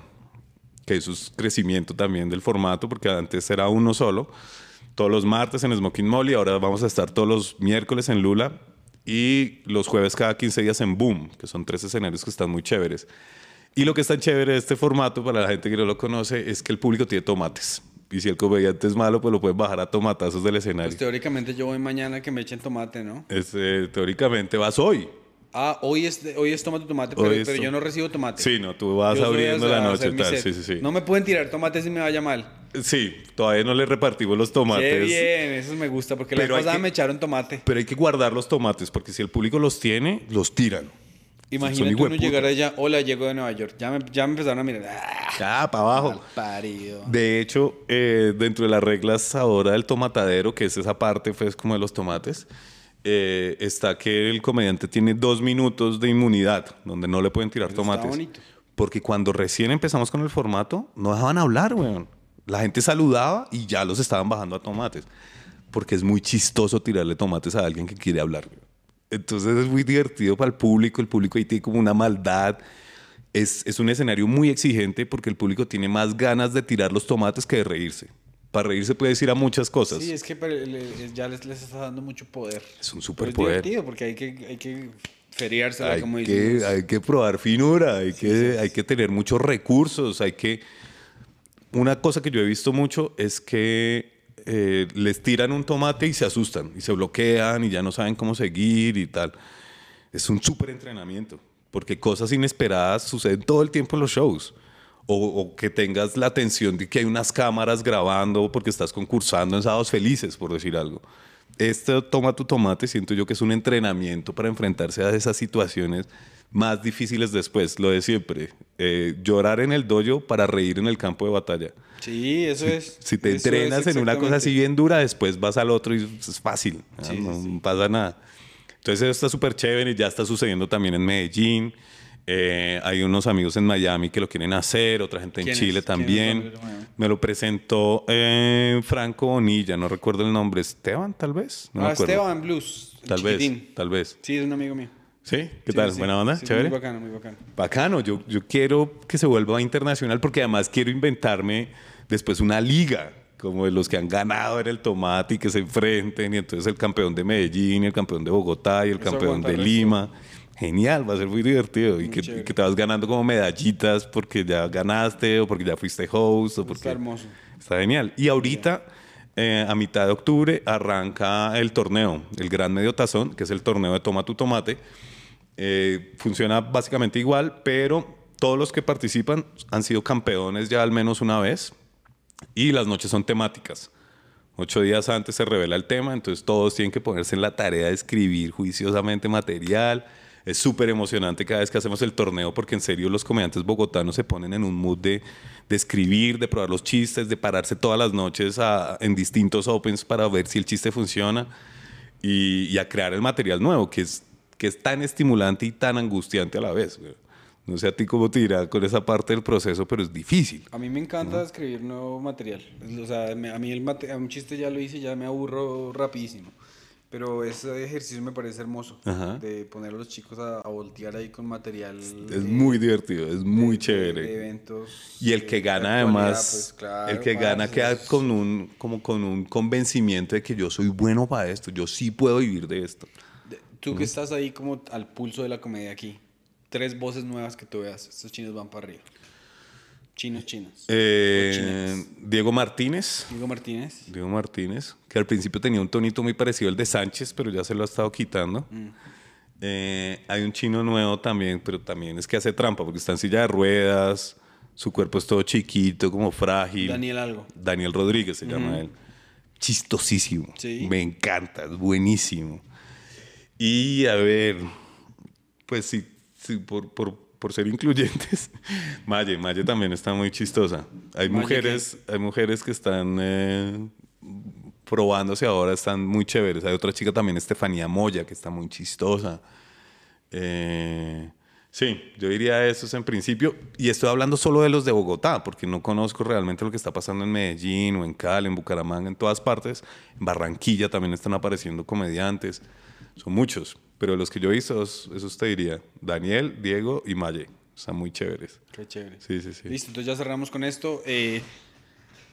que eso es crecimiento también del formato, porque antes era uno solo, todos los martes en Smoking Molly, ahora vamos a estar todos los miércoles en Lula y los jueves cada 15 días en Boom, que son tres escenarios que están muy chéveres. Y lo que es tan chévere de este formato, para la gente que no lo conoce, es que el público tiene tomates. Y si el comediante es malo, pues lo pueden bajar a tomatazos del escenario. Pues teóricamente yo voy mañana que me echen tomate, ¿no? Eh, teóricamente vas hoy. Ah, hoy es, hoy es tomate tomate, pero, yo no recibo tomate. Sí, no, tú vas abriendo la noche. Tal. Sí, sí, sí. No me pueden tirar tomates si me vaya mal. Sí, todavía no le repartimos los tomates. Qué bien, eso me gusta, porque la pasada me echaron tomate. Pero hay que guardar los tomates, porque si el público los tiene, los tiran. Imagínate uno llegar allá, hola, llego de Nueva York. Ya me, ya me empezaron a mirar. ¡Ah! Ya, para abajo. Parido. De hecho, eh, dentro de las reglas ahora del tomatadero, que es esa parte, pues, como de los tomates, eh, está que el comediante tiene dos minutos de inmunidad, donde no le pueden tirar tomates. Porque cuando recién empezamos con el formato, no dejaban hablar, weón. La gente saludaba y ya los estaban bajando a tomates. Porque es muy chistoso tirarle tomates a alguien que quiere hablar, weón. Entonces es muy divertido para el público, el público ahí tiene como una maldad. Es, es, un escenario muy exigente porque el público tiene más ganas de tirar los tomates que de reírse. Para reírse puede decir a muchas cosas. Sí, es que ya les, les está dando mucho poder. Es un superpoder. Es divertido porque hay que, hay que feriársela, hay como que, Hay que probar finura, hay, que, hay que tener muchos recursos, hay que... Una cosa que yo he visto mucho es que eh, les tiran un tomate y se asustan y se bloquean y ya no saben cómo seguir y tal. Es un súper entrenamiento, porque cosas inesperadas suceden todo el tiempo en los shows. O, que tengas la atención de que hay unas cámaras grabando porque estás concursando en sábados felices, por decir algo. Este toma tu tomate, siento yo que es un entrenamiento para enfrentarse a esas situaciones más difíciles después, lo de siempre. Eh, llorar en el dojo para reír en el campo de batalla. Sí, eso es. Si te entrenas en una cosa así bien dura, después vas al otro y es fácil. ¿no? Sí, sí, no sí. pasa nada. Entonces eso está súper chévere y ya está sucediendo también en Medellín. Eh, hay unos amigos en Miami que lo quieren hacer, otra gente en. Chile ¿Quiénes también. Me lo presentó eh, Franco Bonilla, no recuerdo el nombre. Esteban, tal vez. No ah. Esteban Blues. Tal vez, tal vez. Sí, es un amigo mío. ¿Sí? ¿Qué Sí, tal? sí. ¿Buena onda? Sí, ¿Chévere? Muy bacano, muy bacano. Bacano, yo, yo quiero que se vuelva internacional porque además quiero inventarme después una liga como de los que han ganado el tomate y que se enfrenten y entonces el campeón de Medellín y el campeón de Bogotá y el Eso campeón de. Lima. Genial, va a ser muy divertido y Muy que, chévere. que te vas ganando como medallitas porque ya ganaste o porque ya fuiste host o porque... Está hermoso. Está genial. Y ahorita, eh, a mitad de octubre, arranca el torneo, el Gran Medio Tazón, que es el torneo de Toma tu Tomate. Eh, funciona básicamente igual, pero todos los que participan han sido campeones ya al menos una vez y las noches son temáticas. Ocho días antes se revela el tema, entonces todos tienen que ponerse en la tarea de escribir juiciosamente material. Es súper emocionante cada vez que hacemos el torneo porque en serio los comediantes bogotanos se ponen en un mood de, de escribir, de probar los chistes, de pararse todas las noches a- en distintos opens para ver si el chiste funciona y, y a crear el material nuevo, que es, que es tan estimulante y tan angustiante a la vez. güey. No sé a ti cómo te irá con esa parte del proceso, pero es difícil. A mí me encanta escribir nuevo material. O sea, me- a mí el mate- a un chiste ya lo hice, ya me aburro rapidísimo. Pero ese ejercicio me parece hermoso. Ajá. De poner a los chicos a, a voltear ahí con material. Es de- muy divertido, es muy de- chévere. de eventos. Y el que gana además, pues, claro, el que gana queda es- con un, como con un convencimiento de que yo soy bueno para esto, yo sí puedo vivir de esto. Tú que estás ahí como al pulso de la comedia aquí. Tres voces nuevas que tú veas. Estos chinos van para arriba. Chinos, chinos. Eh. Diego Martínez, Diego Martínez. Diego Martínez, que al principio tenía un tonito muy parecido al de Sánchez, pero ya se lo ha estado quitando. Mm. Eh, hay un chino nuevo también, pero también es que hace trampa porque está en silla de ruedas, su cuerpo es todo chiquito, como frágil. Daniel Algo. Daniel Rodríguez se llama él. Chistosísimo. Sí. Me encanta, es buenísimo. Y a ver, pues sí, sí por, por, por ser incluyentes, Maye, Maye también está muy chistosa. Hay Maye, mujeres, hay mujeres que están eh, probándose ahora, están muy chéveres. Hay otra chica también, Estefanía Moya, que está muy chistosa. Eh, sí, yo diría esos en principio. Y estoy hablando solo de los de Bogotá, porque no conozco realmente lo que está pasando en Medellín o en Cali, en Bucaramanga, en todas partes. En Barranquilla también están apareciendo comediantes. Son muchos, pero los que yo he visto, esos, te diría. Daniel, Diego y Maye. Están muy chéveres. Qué chévere. Sí, sí, sí. Listo, entonces ya cerramos con esto. Eh,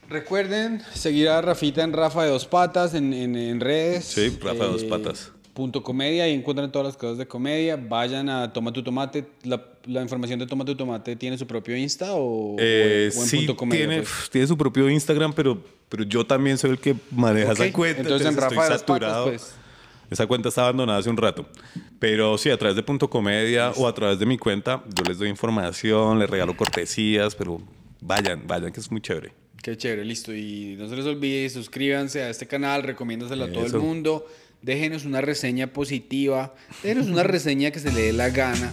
recuerden seguir a Rafita en Rafa de Dos Patas en, en- en redes. Sí, Rafa de Dos Patas. Punto comedia, ahí encuentran todas las cosas de comedia. Vayan a Toma tu Tomate. La, la información de Toma tu Tomate tiene su propio Insta o, Eh, o en sí, Punto Comedia. tiene, pues? tiene su propio Instagram, pero, pero yo también soy el que maneja Ok, esa cuenta. entonces en estoy Rafa de Dos Patas, pues. Esa cuenta está abandonada hace un rato. Pero sí, a través de Punto Comedia o a través de mi cuenta, yo les doy información, les regalo cortesías, pero vayan, vayan, que es muy chévere. Qué chévere, listo. Y no se les olvide, suscríbanse a este canal, recomiéndaselo a todo el mundo. Déjenos una reseña positiva. Déjenos una reseña que se le dé la gana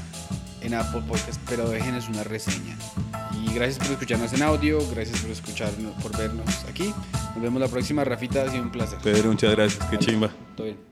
en Apple Podcast, pero déjenos una reseña. Y gracias por escucharnos en audio, gracias por escucharnos, por vernos aquí. Nos vemos la próxima, Rafita, ha sido un placer. Pedro, muchas gracias, qué chimba. Todo bien.